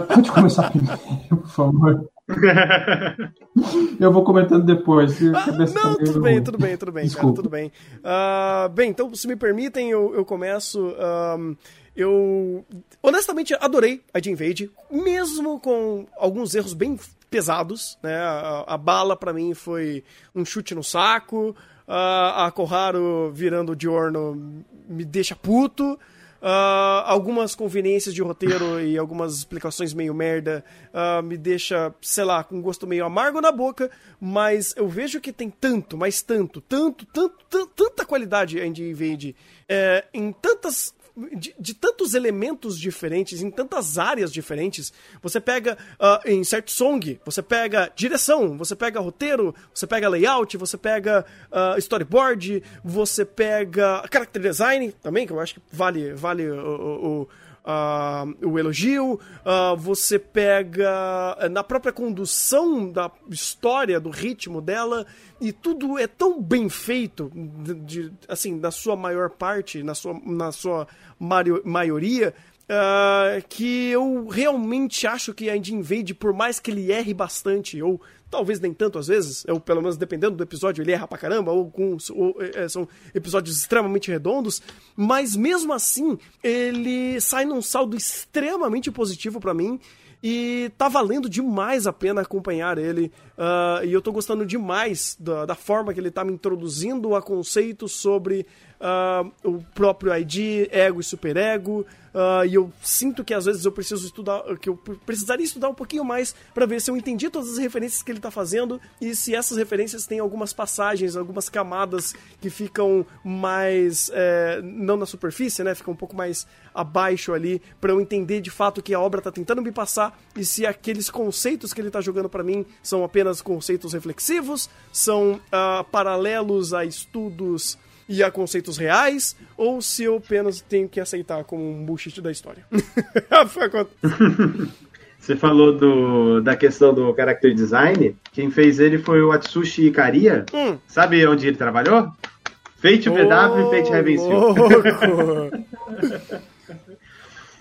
pode começar primeiro, por favor. eu vou comentando depois. Ah, não, tudo bem, tudo bem, tudo bem, Desculpa. cara, tudo bem. Uh, bem, então, se me permitem, eu, eu começo. Um, eu honestamente adorei a Jim Invade, mesmo com alguns erros bem pesados, né? A, a bala para mim foi um chute no saco, uh, a Koharu virando o Diorno me deixa puto. Uh, algumas conveniências de roteiro e algumas explicações meio merda uh, me deixa, sei lá, com um gosto meio amargo na boca, mas eu vejo que tem tanto, mas tanto, tanto, tanto, tanta qualidade em Invade é, em tantas de, de, tantos elementos diferentes, em tantas áreas diferentes. Você pega uh, em certo song, você pega direção, você pega roteiro, você pega layout, você pega uh, storyboard, você pega character design também, que eu acho que vale, vale o, o uh, o elogio, uh, você pega eh, na própria condução da história, do ritmo dela, e tudo é tão bem feito, de, assim, na sua maior parte, na sua, na sua maioria, uh, que eu realmente acho que a Indie Invade, por mais que ele erre bastante, ou talvez nem tanto às vezes, ou pelo menos dependendo do episódio, ele erra pra caramba, ou, com, ou é, são episódios extremamente redondos, mas mesmo assim, ele sai num saldo extremamente positivo para mim. E tá valendo demais a pena acompanhar ele. Uh, e eu tô gostando demais da, da, forma que ele tá me introduzindo a conceitos sobre uh, o próprio ID, ego e superego. Uh, e eu sinto que às vezes eu preciso estudar, que eu precisaria estudar um pouquinho mais para ver se eu entendi todas as referências que ele está fazendo e se essas referências têm algumas passagens, algumas camadas que ficam mais é, não na superfície, né? Ficam um pouco mais abaixo ali para eu entender de fato o que a obra está tentando me passar e se aqueles conceitos que ele está jogando para mim são apenas conceitos reflexivos, são uh, paralelos a estudos e a conceitos reais, ou se eu apenas tenho que aceitar como um bullshit da história. Você falou do, da questão do character design. Quem fez ele foi o Atsushi Ikaria. Hum. Sabe onde ele trabalhou? Fate oh, VW e Fate Heaven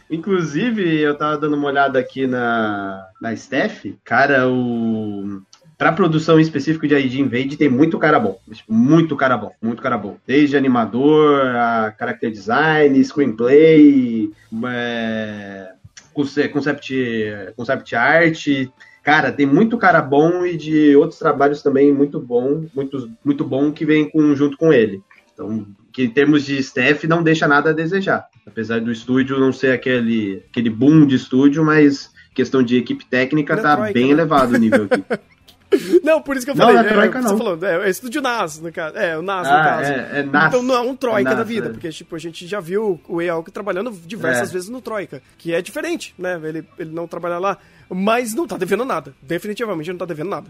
Inclusive, eu tava dando uma olhada aqui na, na Steph. Cara, o Pra produção em específico de ID Invade tem muito cara bom. Tipo, muito cara bom, muito cara bom. Desde animador, a character design, screenplay, é, concept, concept art. Cara, tem muito cara bom e de outros trabalhos também muito bom, muito, muito bom que vem com, junto com ele. Então, que em termos de staff não deixa nada a desejar. Apesar do estúdio não ser aquele, aquele boom de estúdio, mas questão de equipe técnica tá bem né? elevado o nível aqui. Não, por isso que eu falei. Não, é, é Troika, não. Você falou, é, é estúdio NAS, no caso. É, o NAS, ah, no caso. É, é NAS. Então não é um Troika é da vida, é. porque tipo, a gente já viu o Ealk trabalhando diversas é. vezes no Troika, que é diferente, né? Ele, ele não trabalha lá, mas não tá devendo nada. Definitivamente não tá devendo nada.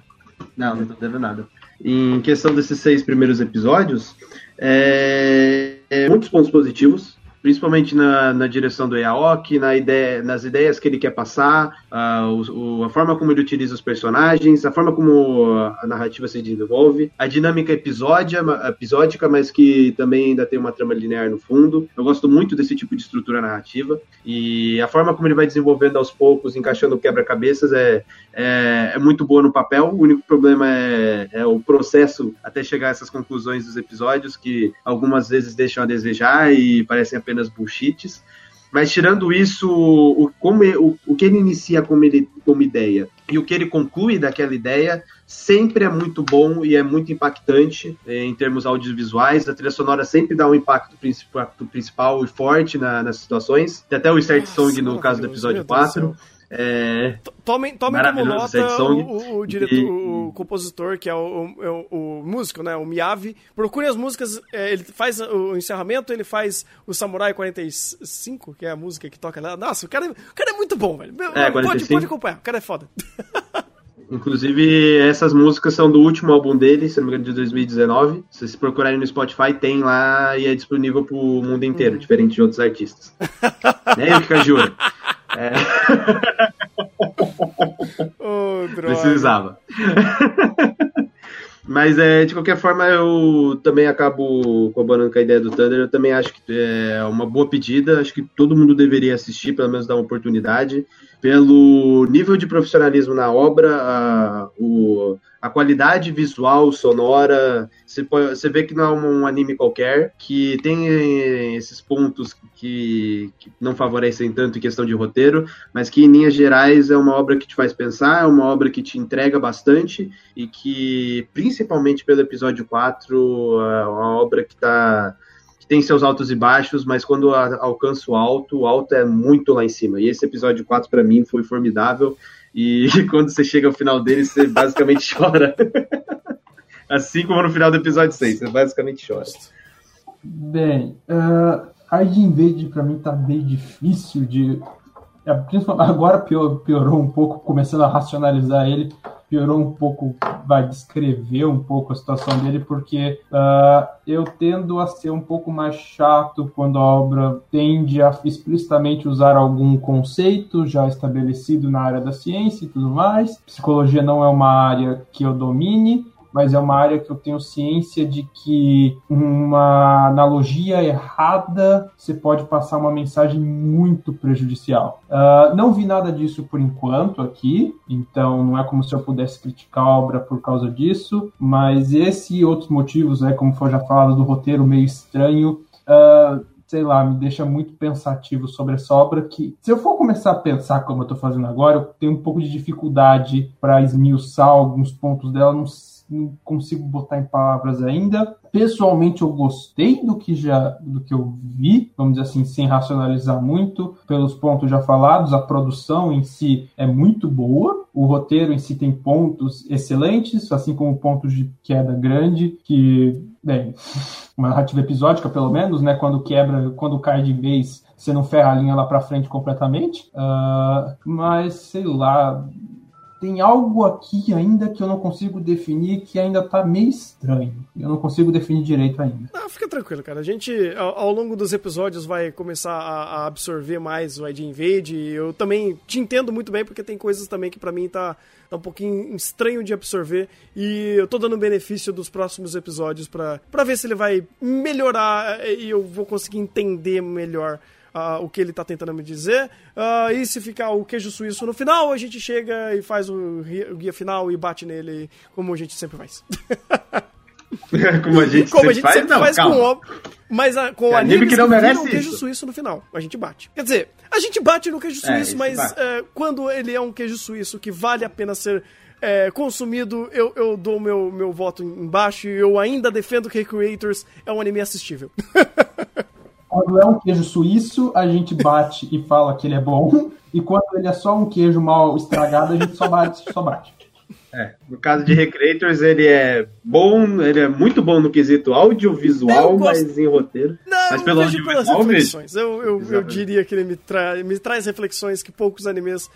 Não, não tá devendo nada. Em questão desses seis primeiros episódios, é, muitos pontos positivos principalmente na, na direção do Yaoki, na ideia, nas ideias que ele quer passar, uh, o, a forma como ele utiliza os personagens, a forma como a narrativa se desenvolve, a dinâmica episódia, episódica, mas que também ainda tem uma trama linear no fundo. Eu gosto muito desse tipo de estrutura narrativa e a forma como ele vai desenvolvendo aos poucos, encaixando quebra-cabeças é, é, é, muito boa no papel. O único problema é, é o processo até chegar a essas conclusões dos episódios que algumas vezes deixam a desejar e parecem bullshits. Mas tirando isso, o, como, o, o que ele inicia como, ele, como ideia e o que ele conclui daquela ideia sempre é muito bom e é muito impactante eh, em termos audiovisuais. A trilha sonora sempre dá um impacto principal, principal e forte na, nas situações. Tem até o Start Song no caso do episódio 4. É... Tomem, tomem como nota o, o, diretor, e... o compositor, que é o, o, o, músico, né? O Miyavi. Procurem as músicas, é, ele faz o encerramento, ele faz o Samurai 45, que é a música que toca lá. Nossa, o cara, é, o cara é muito bom, velho. É, pode, pode acompanhar, o cara é foda. Inclusive, essas músicas são do último álbum dele, se não me engano, de 2019. Se vocês procurarem no Spotify, tem lá e é disponível pro mundo inteiro, hum. diferente de outros artistas. né, Yuki jura? É. oh, Precisava. Mas é, de qualquer forma, eu também acabo colaborando com a ideia do Thunder. Eu também acho que é uma boa pedida. Acho que todo mundo deveria assistir, pelo menos dar uma oportunidade pelo nível de profissionalismo na obra, a, o, a qualidade visual, sonora. Você, você vê que não é um, um, anime qualquer, que tem esses pontos que, que, não favorecem tanto em questão de roteiro, mas que em linhas gerais é uma obra que te faz pensar, é uma obra que te entrega bastante e que, principalmente pelo episódio 4, é uma obra que está tem seus altos e baixos, mas quando alcança o alto, o alto é muito lá em cima. E esse episódio 4 para mim foi formidável. E quando você chega ao final dele, você basicamente chora. assim como no final do episódio 6, você basicamente chora. Bem, uh, Hard Invade para mim tá meio difícil de. É, agora piorou um pouco, começando a racionalizar ele piorou um pouco, vai descrever um pouco a situação dele, porque uh, eu tendo a ser um pouco mais chato quando a obra tende a explicitamente usar algum conceito já estabelecido na área da ciência e tudo mais. Psicologia não é uma área que eu domine, mas é uma área que eu tenho ciência de que uma analogia errada você pode passar uma mensagem muito prejudicial. Uh, não vi nada disso por enquanto aqui, então não é como se eu pudesse criticar a obra por causa disso, mas esse e outros motivos, né, como foi já falado, do roteiro meio estranho, uh, sei lá, me deixa muito pensativo sobre essa obra que, se eu for começar a pensar como eu estou fazendo agora, eu tenho um pouco de dificuldade para esmiuçar alguns pontos dela, não, não, consigo botar em palavras ainda. Pessoalmente, eu gostei do que já do que eu vi, vamos dizer assim, sem racionalizar muito, pelos pontos já falados, a produção em si é muito boa, o roteiro em si tem pontos excelentes, assim como pontos de queda grande, que bem, uma narrativa episódica, pelo menos, né? Quando quebra, quando cai de vez, você não ferra a linha lá pra frente completamente. Uh, mas, sei lá, tem algo aqui ainda que eu não consigo definir que ainda tá meio estranho. Eu não consigo definir direito ainda. Não, fica tranquilo, cara. A gente, ao, ao longo dos episódios, vai começar a, a, absorver mais o ID Invade. Eu também te entendo muito bem, porque tem coisas também que para mim tá, tá, um pouquinho estranho de absorver. E eu tô dando benefício dos próximos episódios para ver se ele vai melhorar e eu vou conseguir entender melhor uh, o que ele está tentando me dizer. Uh, e se ficar o queijo suíço no final, a gente chega e faz o, o guia final e bate nele, como a gente sempre faz. como a gente como sempre, a gente faz, sempre não, faz calma. com o mas a, com o anime, anime que não merece o queijo isso. suíço no final. A gente bate. Quer dizer, a gente bate no queijo É, suíço, isso mas é, quando ele é um queijo suíço que vale a pena ser é, consumido, eu, eu dou meu, meu voto embaixo e eu ainda defendo que Creators é um anime assistível. Quando é um queijo suíço, a gente bate e fala que ele é bom. E quando ele é só um queijo mal estragado, a gente só bate, só bate. É, no caso de Recreators, ele é bom, ele é muito bom no quesito audiovisual, gosto- mas em roteiro. Não, Mas eu pelo vejo pelas reflexões. Eu, eu, eu diria que ele me, tra me traz reflexões que poucos animes.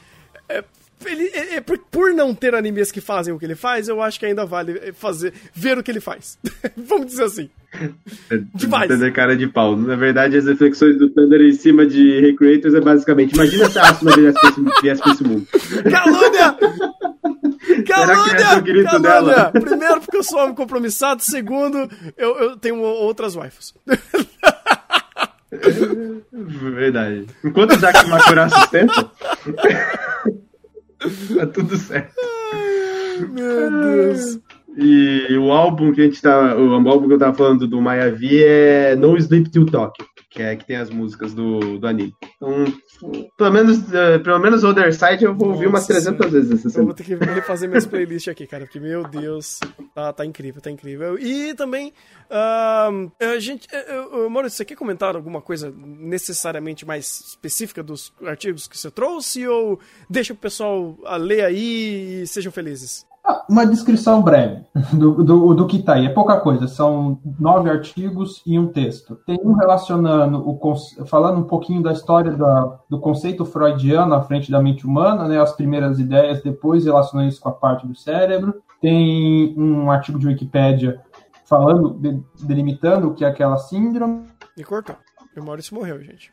é, ele, é- é por, por não ter animes que fazem o que ele faz, eu acho que ainda vale fazer ver o que ele faz. Vamos dizer assim. Demais. Thunder cara de pau. Na verdade, as reflexões do Thunder em cima de Recreators é basicamente: imagina se a Asuna viesse pra esse- mundo. Calúnia! Esse é Calúnia! dela? Calúnia! Primeiro, porque eu sou homem compromissado. Segundo, eu, eu tenho outras waifus. Verdade. Enquanto o Jack Makura sustenta, tá tudo certo. Meu Deus. E o álbum que a gente tá. O álbum que eu tava falando do Mayavi é No Sleep Till Tokyo, que é que tem as músicas do, do anime. Então, pelo menos, eh, pelo menos Other Side eu vou ouvir umas Nossa 300 vezes essa Eu vou ter que refazer minhas playlists aqui, cara, porque, meu Deus, tá, tá incrível, tá incrível. E também, ahn, a gente. Uh, Maurício, você quer comentar alguma coisa necessariamente mais específica dos artigos que você trouxe? Ou deixa o pessoal a ler aí e sejam felizes? Uma descrição breve do, do, do que tá aí. É pouca coisa. São nove artigos e um texto. Tem um relacionando, o, falando um pouquinho da história da, do conceito freudiano à frente da mente humana, né, as primeiras ideias, depois relacionando isso com a parte do cérebro. Tem um artigo de Wikipédia falando, de- delimitando o que é aquela síndrome. Me cortou. E o Maurício morreu, gente.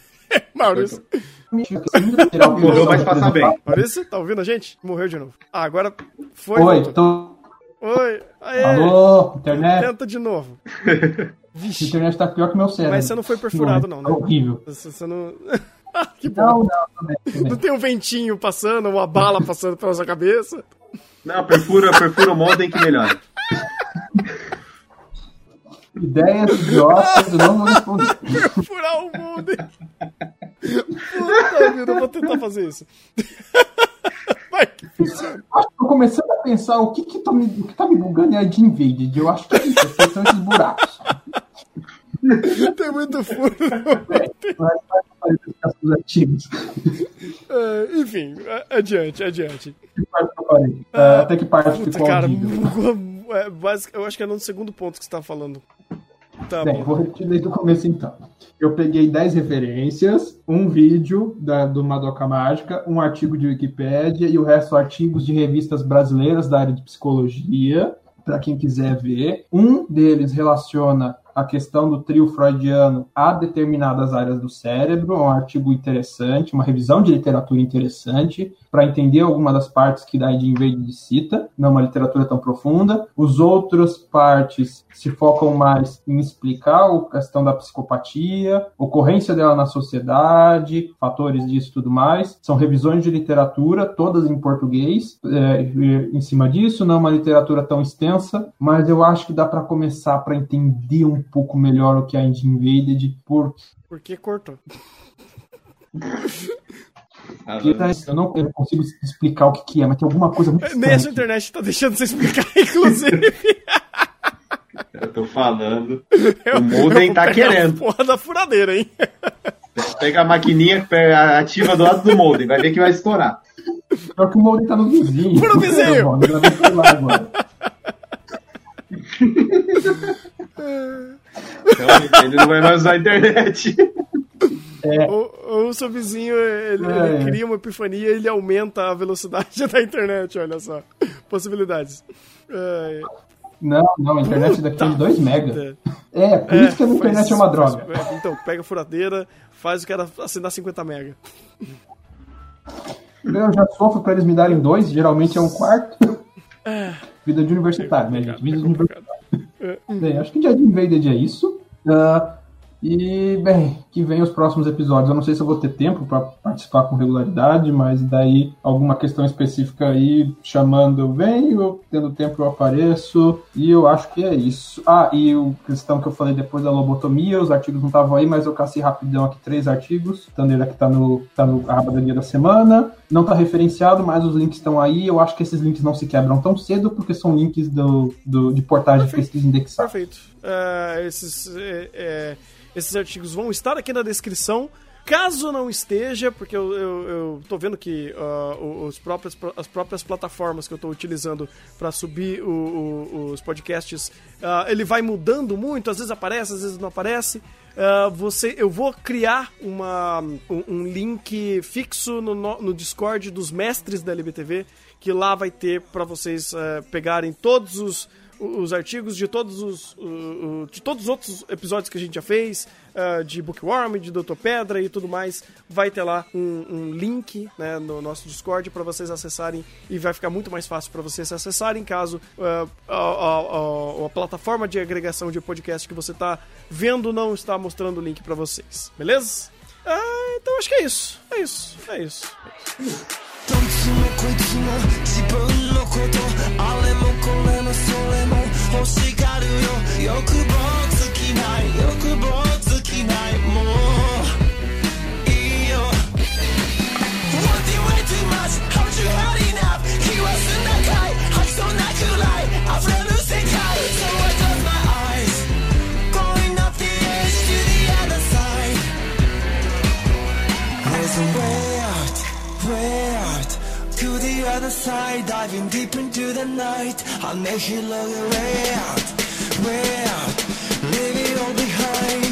Maurício. Morreu, mas passa bem. Maurício, tá ouvindo a gente? Morreu de novo. Ah, agora foi. Oi, voltou. tô... Oi. Aê. Alô, internet? Tenta de novo. A Vixe. internet tá pior que meu cérebro. Mas você não foi perfurado, não, né? Tá horrível. Você, você não. Ah, que bom. Não, não, bem. Não tem um ventinho passando, uma bala passando pela sua cabeça. Não, perfura, perfura o modem que melhora. Ideias idiotas, não vou responder. Furar o mundo. Puta vida, eu vou tentar fazer isso. Vai que funciona. Acho que tô começando a pensar o que que tá me, o que tá me bugando é a de Invaded. Eu acho que é isso, são esses buracos. Tem muito furo. É, enfim, adiante, adiante. Até que parte ficou cara, é, eu acho que é no segundo ponto que você tá falando. Tá Bem, bom. vou repetir desde o começo então. Eu peguei 10 referências, um vídeo da, do Madoka Mágica, um artigo de Wikipédia e o resto artigos de revistas brasileiras da área de psicologia, para quem quiser ver. Um deles relaciona a questão do trio freudiano a determinadas áreas do cérebro, um artigo interessante, uma revisão de literatura interessante, para entender alguma das partes que Daí de Invade cita não é uma literatura tão profunda. Os outros partes se focam mais em explicar a questão da psicopatia, ocorrência dela na sociedade, fatores disso e tudo mais. São revisões de literatura, todas em português, é, em cima disso. Não é uma literatura tão extensa, mas eu acho que dá para começar para entender um pouco melhor o que é Indie Invaded, porque Porque cortou. eu não eu consigo explicar o que, que é, mas tem alguma coisa muito Nem a estranha. internet tá deixando você explicar, inclusive. Eu tô falando. Eu- O Modem tá a querendo. Porra da furadeira, hein? Pega a maquininha ativa do lado do modem, vai ver que vai estourar. Pior que o molde tá no vizinho. Pro vizinho. Bom, eu lá agora. Então, ele não vai mais usar a internet. O, o seu vizinho, ele, É. ele cria uma epifania e ele aumenta a velocidade da internet, olha só. Possibilidades. É, Não, não, a internet daqui é de 2 mega. é. É, por isso que a minha faz- internet é uma droga. faz- então, pega a furadeira, faz o cara assinar 50 mega. Eu já sofro pra eles me darem dois, geralmente é um quarto. Vida de universitário, né, gente? Vida de universitário. Bem, acho que de Invaded é isso. Ah, e, bem, que vem os próximos episódios. Eu não sei se eu vou ter tempo para participar com regularidade, mas daí alguma questão específica aí chamando eu venho, tendo tempo eu apareço. E eu acho que é isso. Ah, e o questão que eu falei depois da lobotomia, os artigos não estavam aí, mas eu cacei rapidão aqui três artigos. O Thunder aqui tá no, tá no aba da guia da semana. Não tá referenciado, mas os links estão aí. Eu acho que esses links não se quebram tão cedo, porque são links do, do, de portais de pesquisa indexada. Perfeito. É, esses, é, é, esses artigos vão estar aqui na descrição. Caso não esteja, porque eu, eu, eu tô vendo que ah, os próprios, as próprias plataformas que eu estou utilizando para subir o- o- os podcasts, ah, ele vai mudando muito, às vezes aparece, às vezes não aparece. Ah, você, eu vou criar uma, um, um link fixo no, no- no Discord dos mestres da LBTV, que lá vai ter para vocês eh, pegarem todos os, os artigos de todos os, o- de todos os outros episódios que a gente já fez, ah, de Bookworm, de Doutor Pedra e tudo mais. Vai ter lá um, um link né, no nosso Discord para vocês acessarem e vai ficar muito mais fácil para vocês acessarem caso ah, a, a- a- a plataforma de agregação de podcast que você está vendo não está mostrando o link para vocês. Beleza? Ah, então acho que é isso. É isso. É isso. どいこと。あれもこれもそれも欲しがるよ。欲望尽きない。欲望尽きない。もう side, diving deep into the night. I'll make you look way out, way out, leave it all behind.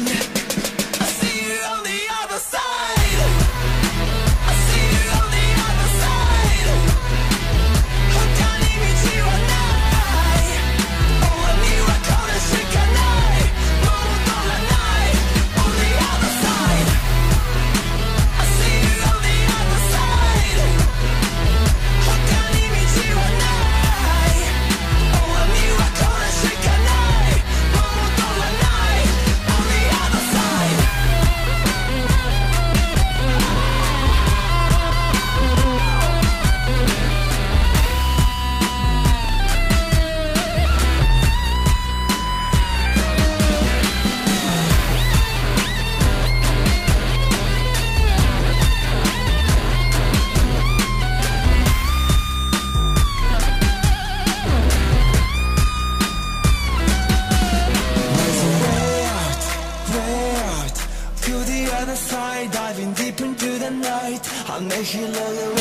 I know she love the